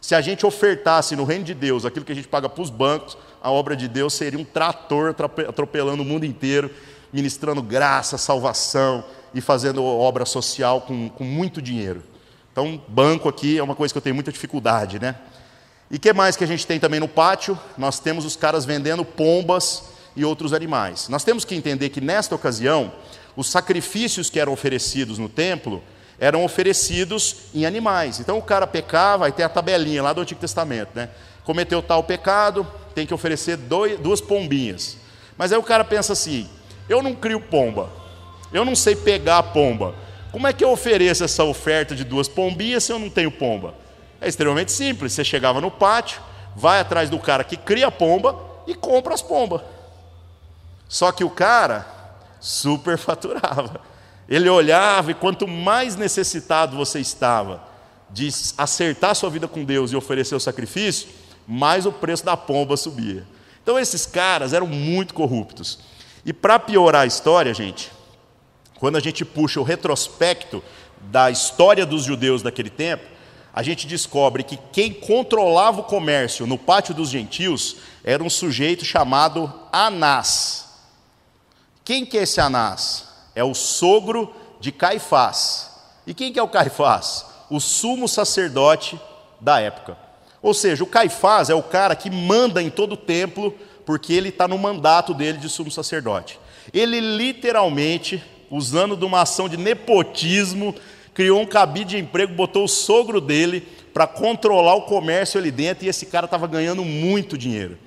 Se a gente ofertasse no reino de Deus aquilo que a gente paga para os bancos, a obra de Deus seria um trator atropelando o mundo inteiro, ministrando graça, salvação e fazendo obra social com, com muito dinheiro. Então, banco aqui é uma coisa que eu tenho muita dificuldade, né? E que mais que a gente tem também no pátio? Nós temos os caras vendendo pombas e outros animais. Nós temos que entender que nesta ocasião, os sacrifícios que eram oferecidos no templo eram oferecidos em animais. Então o cara pecava, aí tem a tabelinha lá do Antigo Testamento, né? Cometeu tal pecado, tem que oferecer dois, duas pombinhas. Mas aí o cara pensa assim: eu não crio pomba, eu não sei pegar a pomba. Como é que eu ofereço essa oferta de duas pombinhas se eu não tenho pomba? É extremamente simples. Você chegava no pátio, vai atrás do cara que cria pomba e compra as pombas. Só que o cara superfaturava. Ele olhava e quanto mais necessitado você estava de acertar sua vida com Deus e oferecer o sacrifício, mais o preço da pomba subia. Então esses caras eram muito corruptos. E para piorar a história, gente, quando a gente puxa o retrospecto da história dos judeus daquele tempo, a gente descobre que quem controlava o comércio no pátio dos gentios era um sujeito chamado Anás. Quem que é esse Anás? É o sogro de Caifás. E quem que é o Caifás? o sumo sacerdote da época. Ou seja, o Caifás é o cara que manda em todo o templo, porque ele está no mandato dele de sumo sacerdote. Ele literalmente, usando de uma ação de nepotismo, criou um cabide de emprego, botou o sogro dele para controlar o comércio ali dentro, e esse cara estava ganhando muito dinheiro.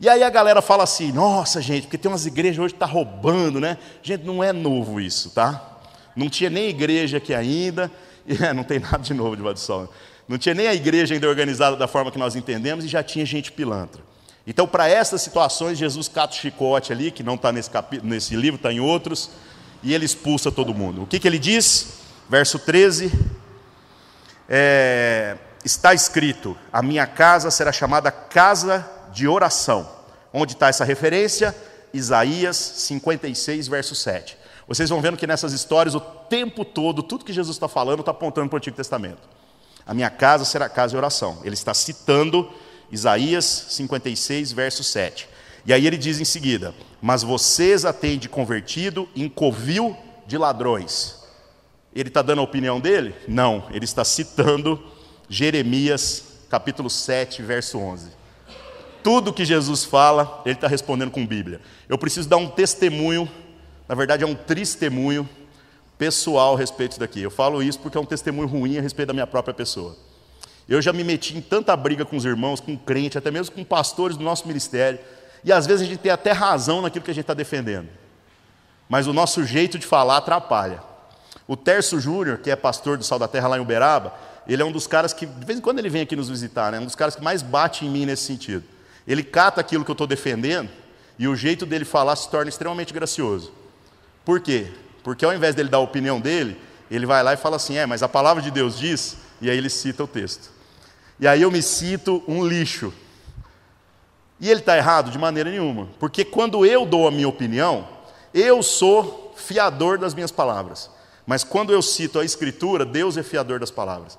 E aí a galera fala assim: nossa, gente, porque tem umas igrejas hoje que estão tá roubando, né? Gente, não é novo isso, tá? Não tinha nem igreja aqui ainda, é, não tem nada de novo debaixo do sol. Não tinha nem a igreja ainda organizada da forma que nós entendemos, e já tinha gente pilantra. Então, para essas situações, Jesus cata o chicote ali, que não está nesse, nesse livro, está em outros, e ele expulsa todo mundo. O que, que ele diz? Verso 13: é, Está escrito: A minha casa será chamada casa de oração. Onde está essa referência? Isaías 56, verso 7. Vocês vão vendo que nessas histórias, o tempo todo, tudo que Jesus está falando está apontando para o Antigo Testamento. A minha casa será casa de oração. Ele está citando Isaías 56, verso 7. E aí ele diz em seguida: Mas vocês a têm de convertido em covil de ladrões. Ele está dando a opinião dele? Não, ele está citando Jeremias capítulo 7, verso 11. Tudo que Jesus fala, ele está respondendo com Bíblia. Eu preciso dar um testemunho, na verdade é um testemunho pessoal a respeito daqui. Eu falo isso porque é um testemunho ruim a respeito da minha própria pessoa. Eu já me meti em tanta briga com os irmãos, com crente, até mesmo com pastores do nosso ministério, e às vezes a gente tem até razão naquilo que a gente está defendendo. Mas o nosso jeito de falar atrapalha. O Terço Júnior, que é pastor do Sal da Terra lá em Uberaba, ele é um dos caras que, de vez em quando ele vem aqui nos visitar, né? é um dos caras que mais bate em mim nesse sentido. Ele cata aquilo que eu estou defendendo e o jeito dele falar se torna extremamente gracioso. Por quê? Porque ao invés dele dar a opinião dele, ele vai lá e fala assim: é, mas a palavra de Deus diz, e aí ele cita o texto. E aí eu me cito um lixo. E ele está errado de maneira nenhuma, porque quando eu dou a minha opinião, eu sou fiador das minhas palavras. Mas quando eu cito a Escritura, Deus é fiador das palavras.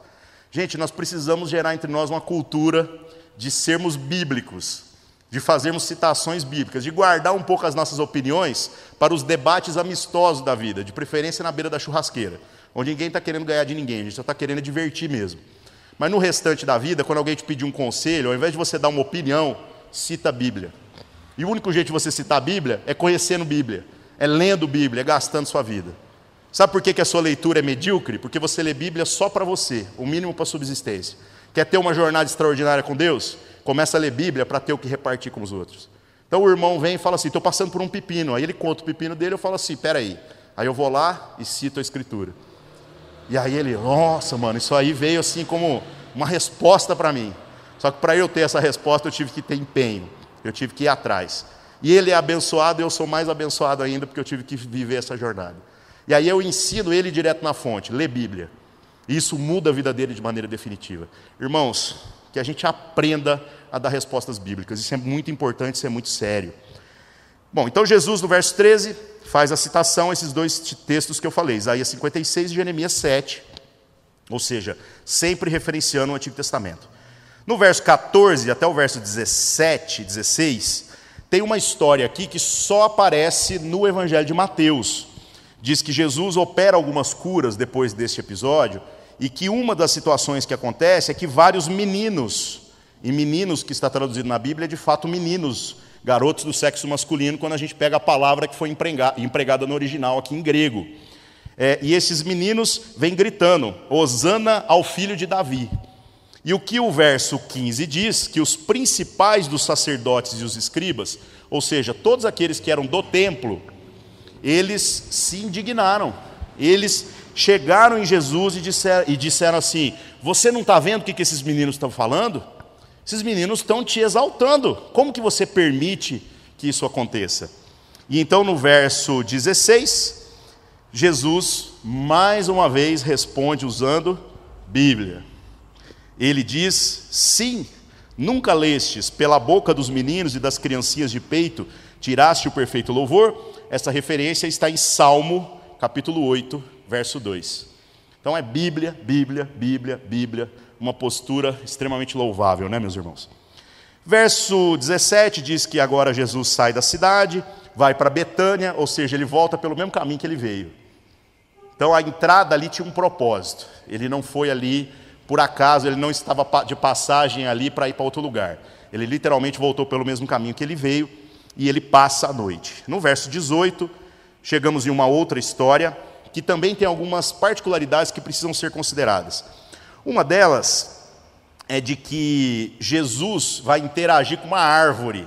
Gente, nós precisamos gerar entre nós uma cultura de sermos bíblicos, de fazermos citações bíblicas, de guardar um pouco as nossas opiniões para os debates amistosos da vida, de preferência na beira da churrasqueira, onde ninguém está querendo ganhar de ninguém, a gente só está querendo divertir mesmo. Mas no restante da vida, quando alguém te pedir um conselho, ao invés de você dar uma opinião, cita a Bíblia. E o único jeito de você citar a Bíblia é conhecendo Bíblia, é lendo Bíblia, é gastando sua vida. Sabe por que, que a sua leitura é medíocre? Porque você lê Bíblia só para você, o mínimo para subsistência. Quer ter uma jornada extraordinária com Deus? Começa a ler Bíblia para ter o que repartir com os outros. Então o irmão vem e fala assim: estou passando por um pepino. Aí ele conta o pepino dele, eu falo assim: peraí. Aí eu vou lá e cito a Escritura. E aí ele, nossa, mano, isso aí veio assim como uma resposta para mim. Só que para eu ter essa resposta eu tive que ter empenho, eu tive que ir atrás. E ele é abençoado, eu sou mais abençoado ainda porque eu tive que viver essa jornada. E aí eu ensino ele direto na fonte, lê Bíblia. E isso muda a vida dele de maneira definitiva. Irmãos, que a gente aprenda a dar respostas bíblicas. Isso é muito importante, isso é muito sério. Bom, então Jesus, no verso 13, faz a citação a esses dois textos que eu falei, Isaías 56 e Jeremias 7, ou seja, sempre referenciando o Antigo Testamento. No verso 14 até o verso 17, 16, tem uma história aqui que só aparece no Evangelho de Mateus diz que Jesus opera algumas curas depois deste episódio e que uma das situações que acontece é que vários meninos, e meninos que está traduzido na Bíblia é de fato meninos, garotos do sexo masculino, quando a gente pega a palavra que foi empregada no original aqui em grego. É, e esses meninos vêm gritando: Hosana ao filho de Davi. E o que o verso 15 diz? Que os principais dos sacerdotes e os escribas, ou seja, todos aqueles que eram do templo, eles se indignaram. Eles chegaram em Jesus e disseram, e disseram assim: Você não está vendo o que, que esses meninos estão falando? Esses meninos estão te exaltando. Como que você permite que isso aconteça? E então no verso 16, Jesus mais uma vez responde usando Bíblia. Ele diz: Sim, nunca lestes pela boca dos meninos e das criancinhas de peito, tiraste o perfeito louvor? Essa referência está em Salmo, capítulo 8, verso 2. Então é Bíblia, Bíblia, Bíblia, Bíblia, uma postura extremamente louvável, né, meus irmãos? Verso 17 diz que agora Jesus sai da cidade, vai para Betânia, ou seja, ele volta pelo mesmo caminho que ele veio. Então a entrada ali tinha um propósito. Ele não foi ali por acaso, ele não estava de passagem ali para ir para outro lugar. Ele literalmente voltou pelo mesmo caminho que ele veio e ele passa a noite. No verso 18, chegamos em uma outra história que também tem algumas particularidades que precisam ser consideradas. Uma delas é de que Jesus vai interagir com uma árvore.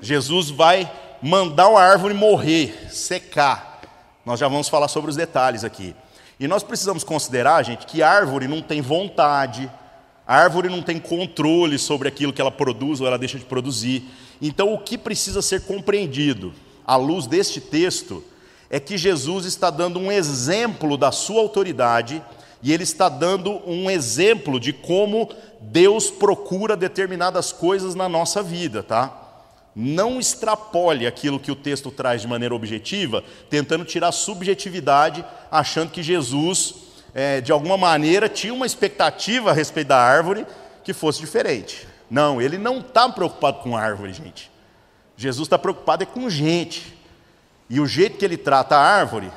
Jesus vai mandar uma árvore morrer, secar. Nós já vamos falar sobre os detalhes aqui. E nós precisamos considerar, gente, que árvore não tem vontade, a árvore não tem controle sobre aquilo que ela produz ou ela deixa de produzir. Então, o que precisa ser compreendido à luz deste texto é que Jesus está dando um exemplo da sua autoridade e ele está dando um exemplo de como Deus procura determinadas coisas na nossa vida, tá? Não extrapole aquilo que o texto traz de maneira objetiva, tentando tirar subjetividade, achando que Jesus, é, de alguma maneira, tinha uma expectativa a respeito da árvore que fosse diferente. Não, ele não está preocupado com árvore, gente. Jesus está preocupado é com gente. E o jeito que ele trata a árvore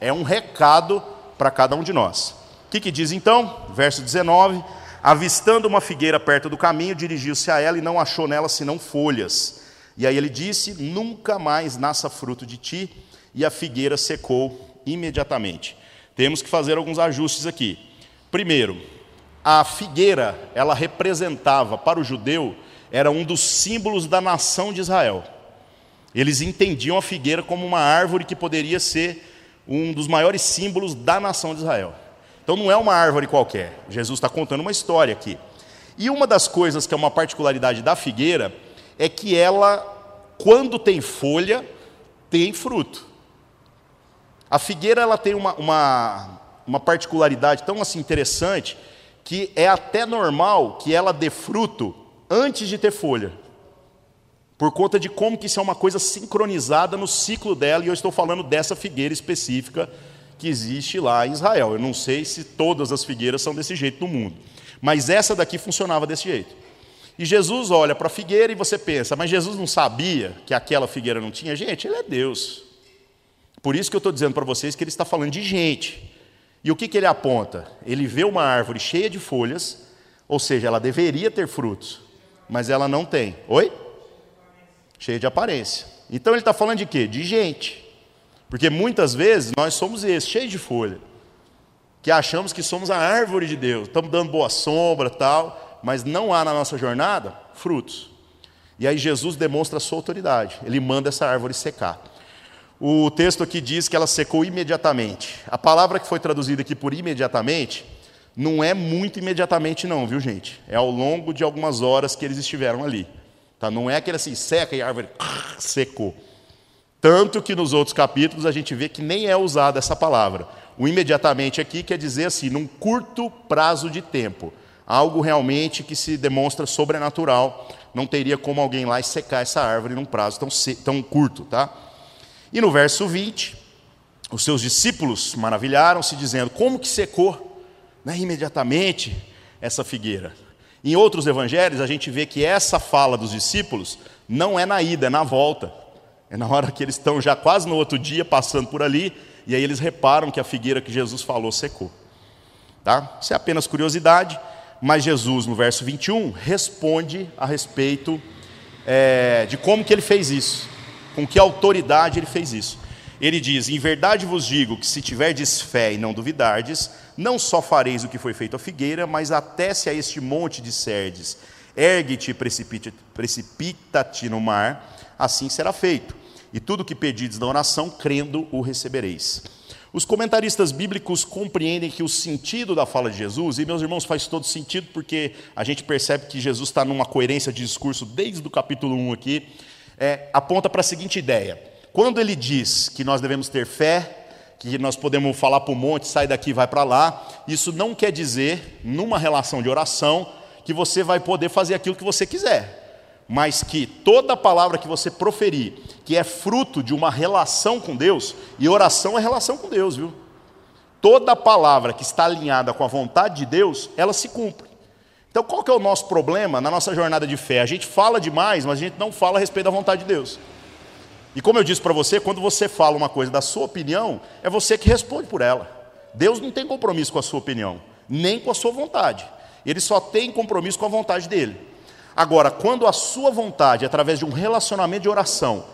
é um recado para cada um de nós. O que, que diz então? Verso 19: Avistando uma figueira perto do caminho, dirigiu-se a ela e não achou nela senão folhas e aí ele disse: Nunca mais nasça fruto de ti. E a figueira secou imediatamente. Temos que fazer alguns ajustes aqui. Primeiro, a figueira, ela representava para o judeu, era um dos símbolos da nação de Israel. Eles entendiam a figueira como uma árvore que poderia ser um dos maiores símbolos da nação de Israel. Então não é uma árvore qualquer. Jesus está contando uma história aqui. E uma das coisas que é uma particularidade da figueira é que ela, quando tem folha, tem fruto. A figueira ela tem uma, uma, uma particularidade tão assim interessante que é até normal que ela dê fruto antes de ter folha. Por conta de como que isso é uma coisa sincronizada no ciclo dela, e eu estou falando dessa figueira específica que existe lá em Israel. Eu não sei se todas as figueiras são desse jeito no mundo, mas essa daqui funcionava desse jeito. E Jesus olha para a figueira e você pensa, mas Jesus não sabia que aquela figueira não tinha? Gente, ele é Deus. Por isso que eu estou dizendo para vocês que ele está falando de gente. E o que, que ele aponta? Ele vê uma árvore cheia de folhas, ou seja, ela deveria ter frutos, mas ela não tem. Oi? Cheia de aparência. Então ele está falando de quê? De gente. Porque muitas vezes nós somos esses, cheios de folha, que achamos que somos a árvore de Deus, estamos dando boa sombra tal mas não há na nossa jornada frutos. E aí Jesus demonstra a sua autoridade, ele manda essa árvore secar. O texto aqui diz que ela secou imediatamente. A palavra que foi traduzida aqui por imediatamente não é muito imediatamente, não, viu gente? É ao longo de algumas horas que eles estiveram ali. Tá? Não é aquele assim, seca e a árvore secou. Tanto que nos outros capítulos a gente vê que nem é usada essa palavra. O imediatamente aqui quer dizer assim, num curto prazo de tempo algo realmente que se demonstra sobrenatural. Não teria como alguém lá secar essa árvore num prazo tão, tão curto, tá? E no verso 20, os seus discípulos maravilharam-se, dizendo: Como que secou né, imediatamente essa figueira? Em outros evangelhos, a gente vê que essa fala dos discípulos não é na ida, é na volta. É na hora que eles estão já quase no outro dia passando por ali, e aí eles reparam que a figueira que Jesus falou secou. Tá? Isso é apenas curiosidade. Mas Jesus, no verso 21, responde a respeito é, de como que ele fez isso, com que autoridade ele fez isso. Ele diz: Em verdade vos digo que se tiverdes fé e não duvidardes, não só fareis o que foi feito à figueira, mas até se a este monte disserdes: Ergue-te e precipita-te no mar, assim será feito. E tudo o que pedides na oração, crendo, o recebereis. Os comentaristas bíblicos compreendem que o sentido da fala de Jesus, e meus irmãos, faz todo sentido porque a gente percebe que Jesus está numa coerência de discurso desde o capítulo 1 aqui, é, aponta para a seguinte ideia: quando ele diz que nós devemos ter fé, que nós podemos falar para o monte, sai daqui, vai para lá, isso não quer dizer, numa relação de oração, que você vai poder fazer aquilo que você quiser mas que toda palavra que você proferir, que é fruto de uma relação com Deus, e oração é relação com Deus, viu? Toda palavra que está alinhada com a vontade de Deus, ela se cumpre. Então, qual que é o nosso problema na nossa jornada de fé? A gente fala demais, mas a gente não fala a respeito da vontade de Deus. E como eu disse para você, quando você fala uma coisa da sua opinião, é você que responde por ela. Deus não tem compromisso com a sua opinião, nem com a sua vontade. Ele só tem compromisso com a vontade dele. Agora, quando a sua vontade, através de um relacionamento de oração,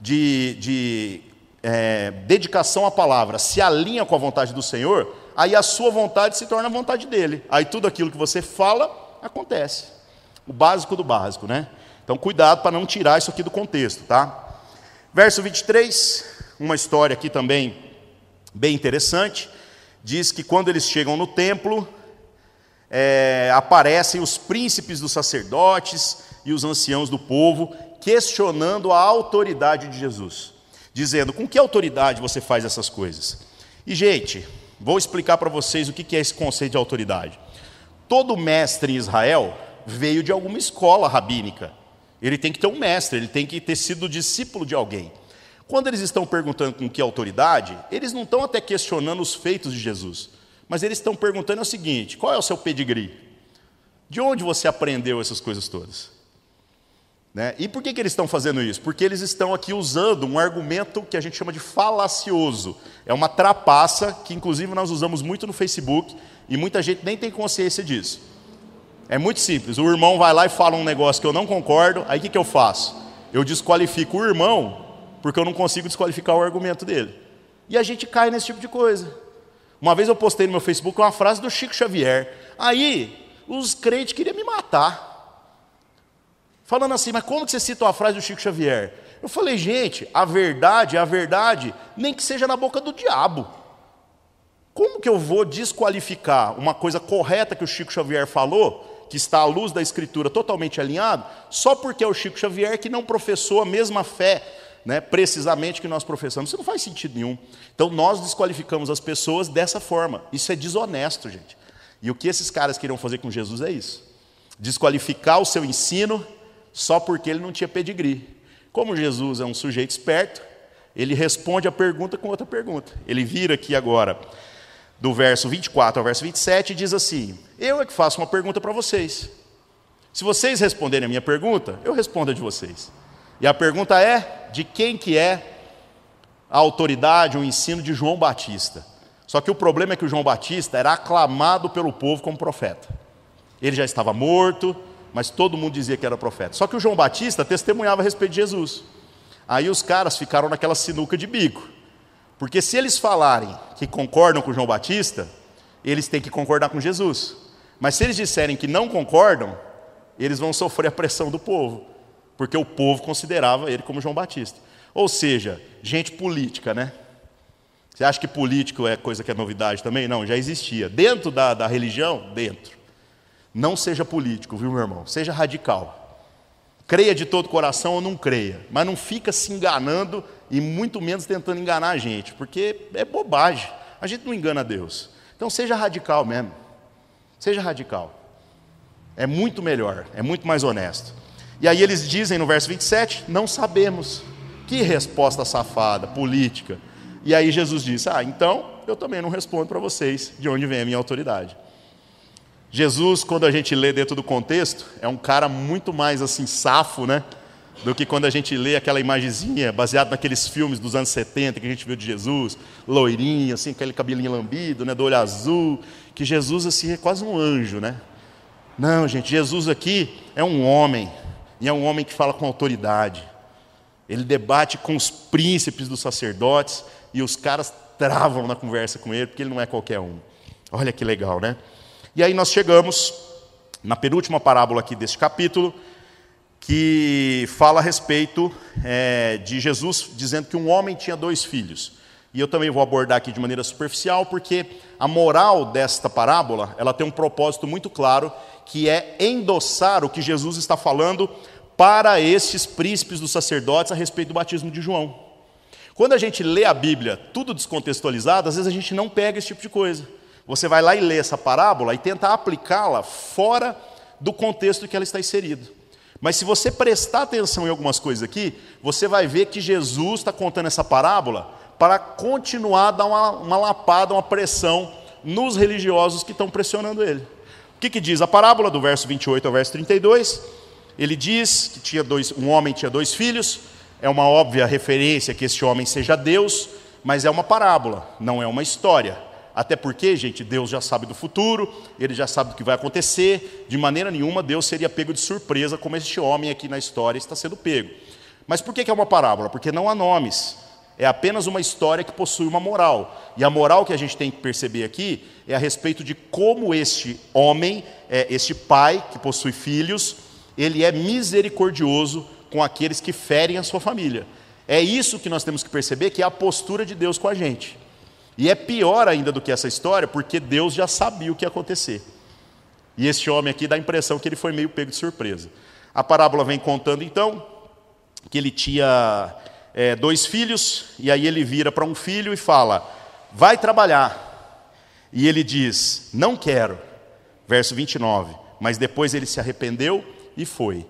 de, de é, dedicação à palavra, se alinha com a vontade do Senhor, aí a sua vontade se torna a vontade dele. Aí tudo aquilo que você fala acontece. O básico do básico, né? Então, cuidado para não tirar isso aqui do contexto, tá? Verso 23, uma história aqui também bem interessante. Diz que quando eles chegam no templo, é, aparecem os príncipes dos sacerdotes e os anciãos do povo questionando a autoridade de Jesus, dizendo: com que autoridade você faz essas coisas? E, gente, vou explicar para vocês o que é esse conceito de autoridade. Todo mestre em Israel veio de alguma escola rabínica. Ele tem que ter um mestre, ele tem que ter sido discípulo de alguém. Quando eles estão perguntando com que autoridade, eles não estão até questionando os feitos de Jesus, mas eles estão perguntando o seguinte: qual é o seu pedigree? De onde você aprendeu essas coisas todas? Né? E por que, que eles estão fazendo isso? Porque eles estão aqui usando um argumento que a gente chama de falacioso. É uma trapaça que, inclusive, nós usamos muito no Facebook e muita gente nem tem consciência disso. É muito simples. O irmão vai lá e fala um negócio que eu não concordo, aí o que, que eu faço? Eu desqualifico o irmão porque eu não consigo desqualificar o argumento dele. E a gente cai nesse tipo de coisa. Uma vez eu postei no meu Facebook uma frase do Chico Xavier. Aí, os crentes queriam me matar. Falando assim, mas como que você cita uma frase do Chico Xavier? Eu falei, gente, a verdade é a verdade, nem que seja na boca do diabo. Como que eu vou desqualificar uma coisa correta que o Chico Xavier falou, que está à luz da Escritura totalmente alinhado, só porque é o Chico Xavier que não professou a mesma fé, né, precisamente que nós professamos? Isso não faz sentido nenhum. Então nós desqualificamos as pessoas dessa forma. Isso é desonesto, gente. E o que esses caras queriam fazer com Jesus é isso: desqualificar o seu ensino só porque ele não tinha pedigree. Como Jesus é um sujeito esperto, ele responde a pergunta com outra pergunta. Ele vira aqui agora, do verso 24 ao verso 27, e diz assim: Eu é que faço uma pergunta para vocês. Se vocês responderem a minha pergunta, eu respondo a de vocês. E a pergunta é: de quem que é a autoridade, o ensino de João Batista? Só que o problema é que o João Batista era aclamado pelo povo como profeta. Ele já estava morto, mas todo mundo dizia que era profeta. Só que o João Batista testemunhava a respeito de Jesus. Aí os caras ficaram naquela sinuca de bico. Porque se eles falarem que concordam com João Batista, eles têm que concordar com Jesus. Mas se eles disserem que não concordam, eles vão sofrer a pressão do povo, porque o povo considerava ele como João Batista. Ou seja, gente política, né? Você acha que político é coisa que é novidade também? Não, já existia. Dentro da, da religião? Dentro. Não seja político, viu, meu irmão? Seja radical. Creia de todo coração ou não creia, mas não fica se enganando e muito menos tentando enganar a gente, porque é bobagem. A gente não engana Deus. Então seja radical mesmo. Seja radical. É muito melhor, é muito mais honesto. E aí eles dizem no verso 27, não sabemos. Que resposta safada, política. E aí Jesus diz: Ah, então eu também não respondo para vocês de onde vem a minha autoridade. Jesus, quando a gente lê dentro do contexto, é um cara muito mais assim safo, né? Do que quando a gente lê aquela imagenzinha baseada naqueles filmes dos anos 70 que a gente viu de Jesus, loirinho, assim, aquele cabelinho lambido, né, do olho azul, que Jesus assim é quase um anjo, né? Não, gente, Jesus aqui é um homem, e é um homem que fala com autoridade. Ele debate com os príncipes dos sacerdotes e os caras travam na conversa com ele, porque ele não é qualquer um. Olha que legal, né? E aí nós chegamos na penúltima parábola aqui deste capítulo, que fala a respeito é, de Jesus dizendo que um homem tinha dois filhos. E eu também vou abordar aqui de maneira superficial, porque a moral desta parábola, ela tem um propósito muito claro, que é endossar o que Jesus está falando para estes príncipes dos sacerdotes a respeito do batismo de João. Quando a gente lê a Bíblia tudo descontextualizado, às vezes a gente não pega esse tipo de coisa. Você vai lá e lê essa parábola e tenta aplicá-la fora do contexto que ela está inserida. Mas se você prestar atenção em algumas coisas aqui, você vai ver que Jesus está contando essa parábola para continuar a dar uma, uma lapada, uma pressão nos religiosos que estão pressionando ele. O que, que diz a parábola, do verso 28 ao verso 32? Ele diz que tinha dois, um homem tinha dois filhos, é uma óbvia referência que esse homem seja Deus, mas é uma parábola, não é uma história. Até porque, gente, Deus já sabe do futuro, ele já sabe do que vai acontecer, de maneira nenhuma Deus seria pego de surpresa, como este homem aqui na história está sendo pego. Mas por que é uma parábola? Porque não há nomes, é apenas uma história que possui uma moral. E a moral que a gente tem que perceber aqui é a respeito de como este homem, é, este pai que possui filhos, ele é misericordioso com aqueles que ferem a sua família. É isso que nós temos que perceber, que é a postura de Deus com a gente. E é pior ainda do que essa história, porque Deus já sabia o que ia acontecer. E este homem aqui dá a impressão que ele foi meio pego de surpresa. A parábola vem contando então que ele tinha é, dois filhos, e aí ele vira para um filho e fala: Vai trabalhar. E ele diz: Não quero. Verso 29. Mas depois ele se arrependeu e foi.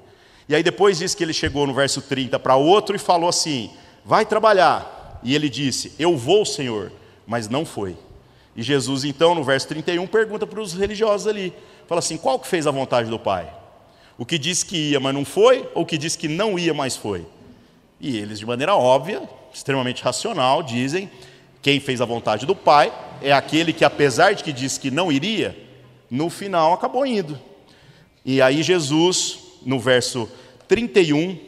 E aí depois diz que ele chegou no verso 30 para outro e falou assim: Vai trabalhar. E ele disse: Eu vou, Senhor, mas não foi. E Jesus, então, no verso 31, pergunta para os religiosos ali: Fala assim, qual que fez a vontade do Pai? O que disse que ia, mas não foi, ou o que disse que não ia, mas foi? E eles, de maneira óbvia, extremamente racional, dizem: quem fez a vontade do Pai é aquele que, apesar de que disse que não iria, no final acabou indo. E aí Jesus, no verso 31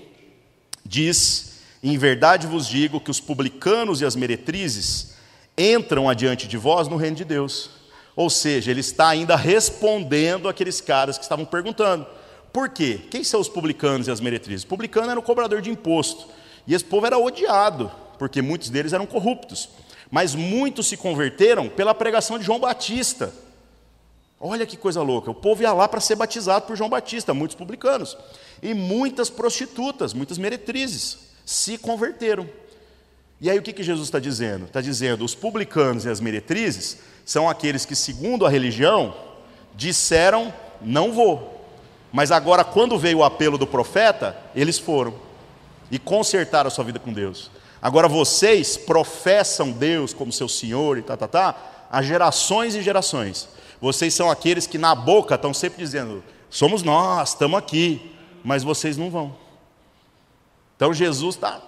diz: Em verdade vos digo que os publicanos e as meretrizes entram adiante de vós no reino de Deus. Ou seja, ele está ainda respondendo aqueles caras que estavam perguntando. Por quê? Quem são os publicanos e as meretrizes? O publicano era o cobrador de imposto. E esse povo era odiado, porque muitos deles eram corruptos. Mas muitos se converteram pela pregação de João Batista. Olha que coisa louca. O povo ia lá para ser batizado por João Batista, muitos publicanos. E muitas prostitutas, muitas meretrizes, se converteram. E aí o que, que Jesus está dizendo? Está dizendo: os publicanos e as meretrizes são aqueles que, segundo a religião, disseram: não vou. Mas agora, quando veio o apelo do profeta, eles foram e consertaram a sua vida com Deus. Agora vocês professam Deus como seu Senhor e tá, tá, tá, há gerações e gerações. Vocês são aqueles que na boca estão sempre dizendo: somos nós, estamos aqui mas vocês não vão. Então Jesus está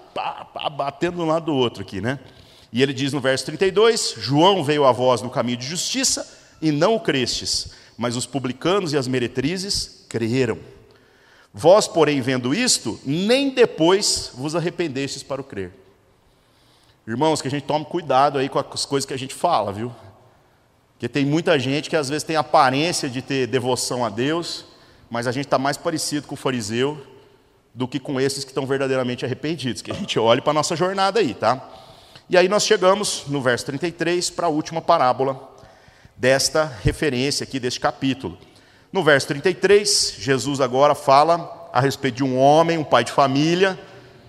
batendo um lado do outro aqui, né? E ele diz no verso 32: João veio a vós no caminho de justiça e não o crestes, mas os publicanos e as meretrizes creram. Vós, porém, vendo isto, nem depois vos arrependestes para o crer. Irmãos, que a gente tome cuidado aí com as coisas que a gente fala, viu? Porque tem muita gente que às vezes tem aparência de ter devoção a Deus, mas a gente está mais parecido com o fariseu do que com esses que estão verdadeiramente arrependidos. Que a gente olhe para a nossa jornada aí, tá? E aí nós chegamos no verso 33 para a última parábola desta referência aqui, deste capítulo. No verso 33, Jesus agora fala a respeito de um homem, um pai de família,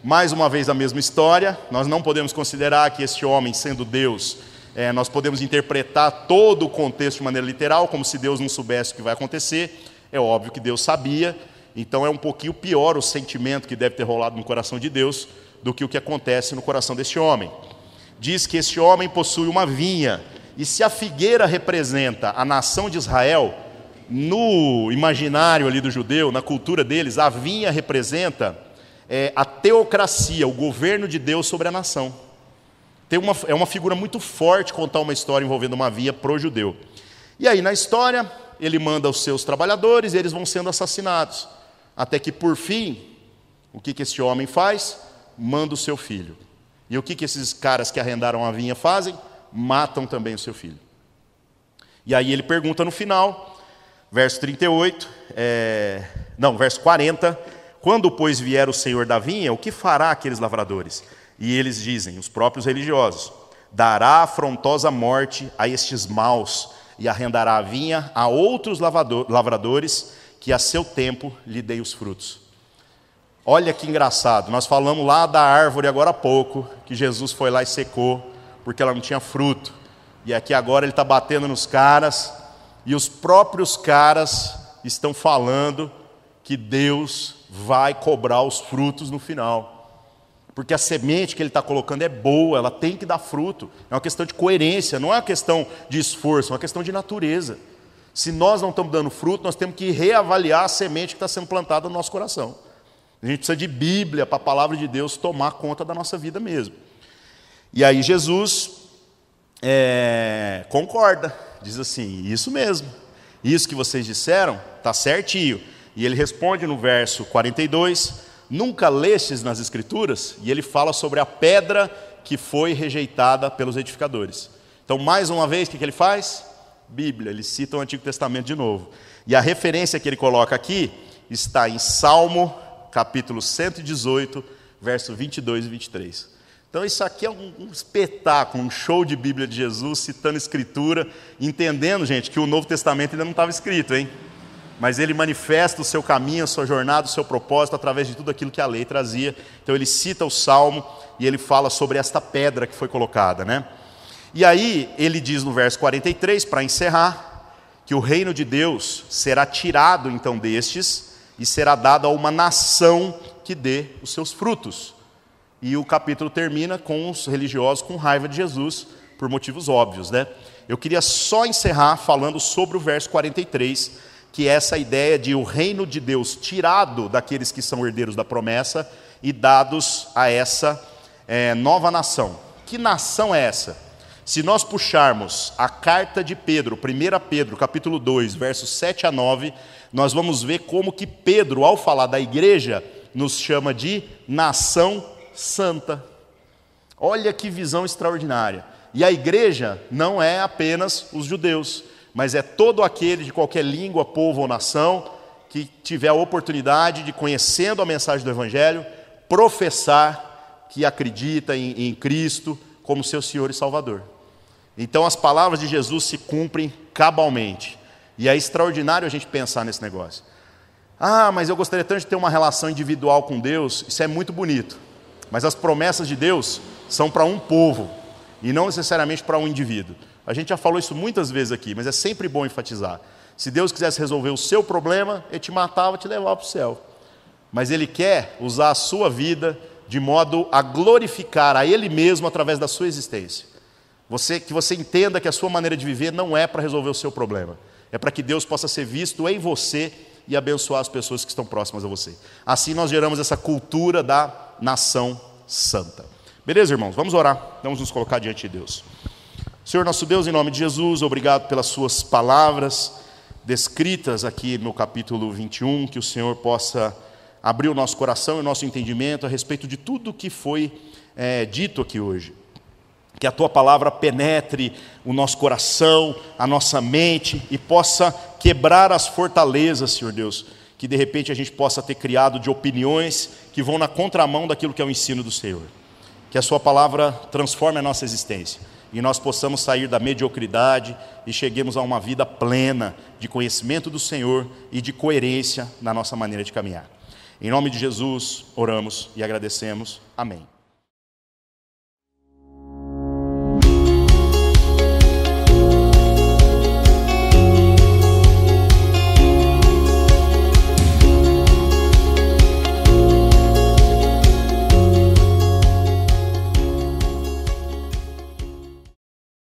mais uma vez a mesma história. Nós não podemos considerar que este homem, sendo Deus, é, nós podemos interpretar todo o contexto de maneira literal, como se Deus não soubesse o que vai acontecer. É óbvio que Deus sabia, então é um pouquinho pior o sentimento que deve ter rolado no coração de Deus do que o que acontece no coração desse homem. Diz que esse homem possui uma vinha, e se a figueira representa a nação de Israel, no imaginário ali do judeu, na cultura deles, a vinha representa é, a teocracia, o governo de Deus sobre a nação. Tem uma, é uma figura muito forte contar uma história envolvendo uma vinha pro judeu. E aí, na história, ele manda os seus trabalhadores e eles vão sendo assassinados. Até que, por fim, o que, que esse homem faz? Manda o seu filho. E o que, que esses caras que arrendaram a vinha fazem? Matam também o seu filho. E aí ele pergunta no final, verso 38, é, não, verso 40, quando, pois, vier o Senhor da vinha, o que fará aqueles lavradores? E eles dizem, os próprios religiosos, dará afrontosa morte a estes maus, e arrendará a vinha a outros lavradores, que a seu tempo lhe dei os frutos. Olha que engraçado, nós falamos lá da árvore agora há pouco, que Jesus foi lá e secou, porque ela não tinha fruto. E aqui agora ele está batendo nos caras, e os próprios caras estão falando que Deus vai cobrar os frutos no final porque a semente que ele está colocando é boa, ela tem que dar fruto. É uma questão de coerência, não é uma questão de esforço, é uma questão de natureza. Se nós não estamos dando fruto, nós temos que reavaliar a semente que está sendo plantada no nosso coração. A gente precisa de Bíblia para a palavra de Deus tomar conta da nossa vida mesmo. E aí Jesus é, concorda, diz assim: Isso mesmo, isso que vocês disseram está certinho. E ele responde no verso 42: Nunca lestes nas Escrituras? E ele fala sobre a pedra que foi rejeitada pelos edificadores. Então, mais uma vez, o que ele faz? Bíblia, ele cita o Antigo Testamento de novo. E a referência que ele coloca aqui está em Salmo, capítulo 118, verso 22 e 23. Então, isso aqui é um, um, espetáculo, um show de Bíblia de Jesus, citando Escritura, entendendo, gente, que o Novo Testamento ainda não estava escrito, hein? Mas ele manifesta o seu caminho, a sua jornada, o seu propósito através de tudo aquilo que a lei trazia. Então, ele cita o Salmo e ele fala sobre esta pedra que foi colocada, né? E aí ele diz no verso 43, para encerrar, que o reino de Deus será tirado então destes e será dado a uma nação que dê os seus frutos. E o capítulo termina com os religiosos com raiva de Jesus, por motivos óbvios, né? Eu queria só encerrar falando sobre o verso 43, que é essa ideia de o reino de Deus tirado daqueles que são herdeiros da promessa e dados a essa é, nova nação. Que nação é essa? Se nós puxarmos a carta de Pedro, 1 Pedro, capítulo 2, versos 7 a 9, nós vamos ver como que Pedro, ao falar da igreja, nos chama de nação santa. Olha que visão extraordinária. E a igreja não é apenas os judeus, mas é todo aquele de qualquer língua, povo ou nação que tiver a oportunidade de, conhecendo a mensagem do Evangelho, professar que acredita em, em Cristo como seu Senhor e Salvador. Então as palavras de Jesus se cumprem cabalmente. E é extraordinário a gente pensar nesse negócio. Ah, mas eu gostaria tanto de ter uma relação individual com Deus. Isso é muito bonito. Mas as promessas de Deus são para um povo e não necessariamente para um indivíduo. A gente já falou isso muitas vezes aqui, mas é sempre bom enfatizar. Se Deus quisesse resolver o seu problema, Ele te matava, te levava para o céu. Mas Ele quer usar a sua vida de modo a glorificar a Ele mesmo através da sua existência. Você, que você entenda que a sua maneira de viver não é para resolver o seu problema, é para que Deus possa ser visto em você e abençoar as pessoas que estão próximas a você. Assim nós geramos essa cultura da nação santa. Beleza, irmãos? Vamos orar, vamos nos colocar diante de Deus. Senhor nosso Deus, em nome de Jesus, obrigado pelas Suas palavras descritas aqui no capítulo 21, que o Senhor possa abrir o nosso coração e o nosso entendimento a respeito de tudo que foi é, dito aqui hoje que a tua palavra penetre o nosso coração, a nossa mente e possa quebrar as fortalezas, Senhor Deus, que de repente a gente possa ter criado de opiniões que vão na contramão daquilo que é o ensino do Senhor. Que a Sua palavra transforme a nossa existência e nós possamos sair da mediocridade e cheguemos a uma vida plena de conhecimento do Senhor e de coerência na nossa maneira de caminhar. Em nome de Jesus, oramos e agradecemos. Amém.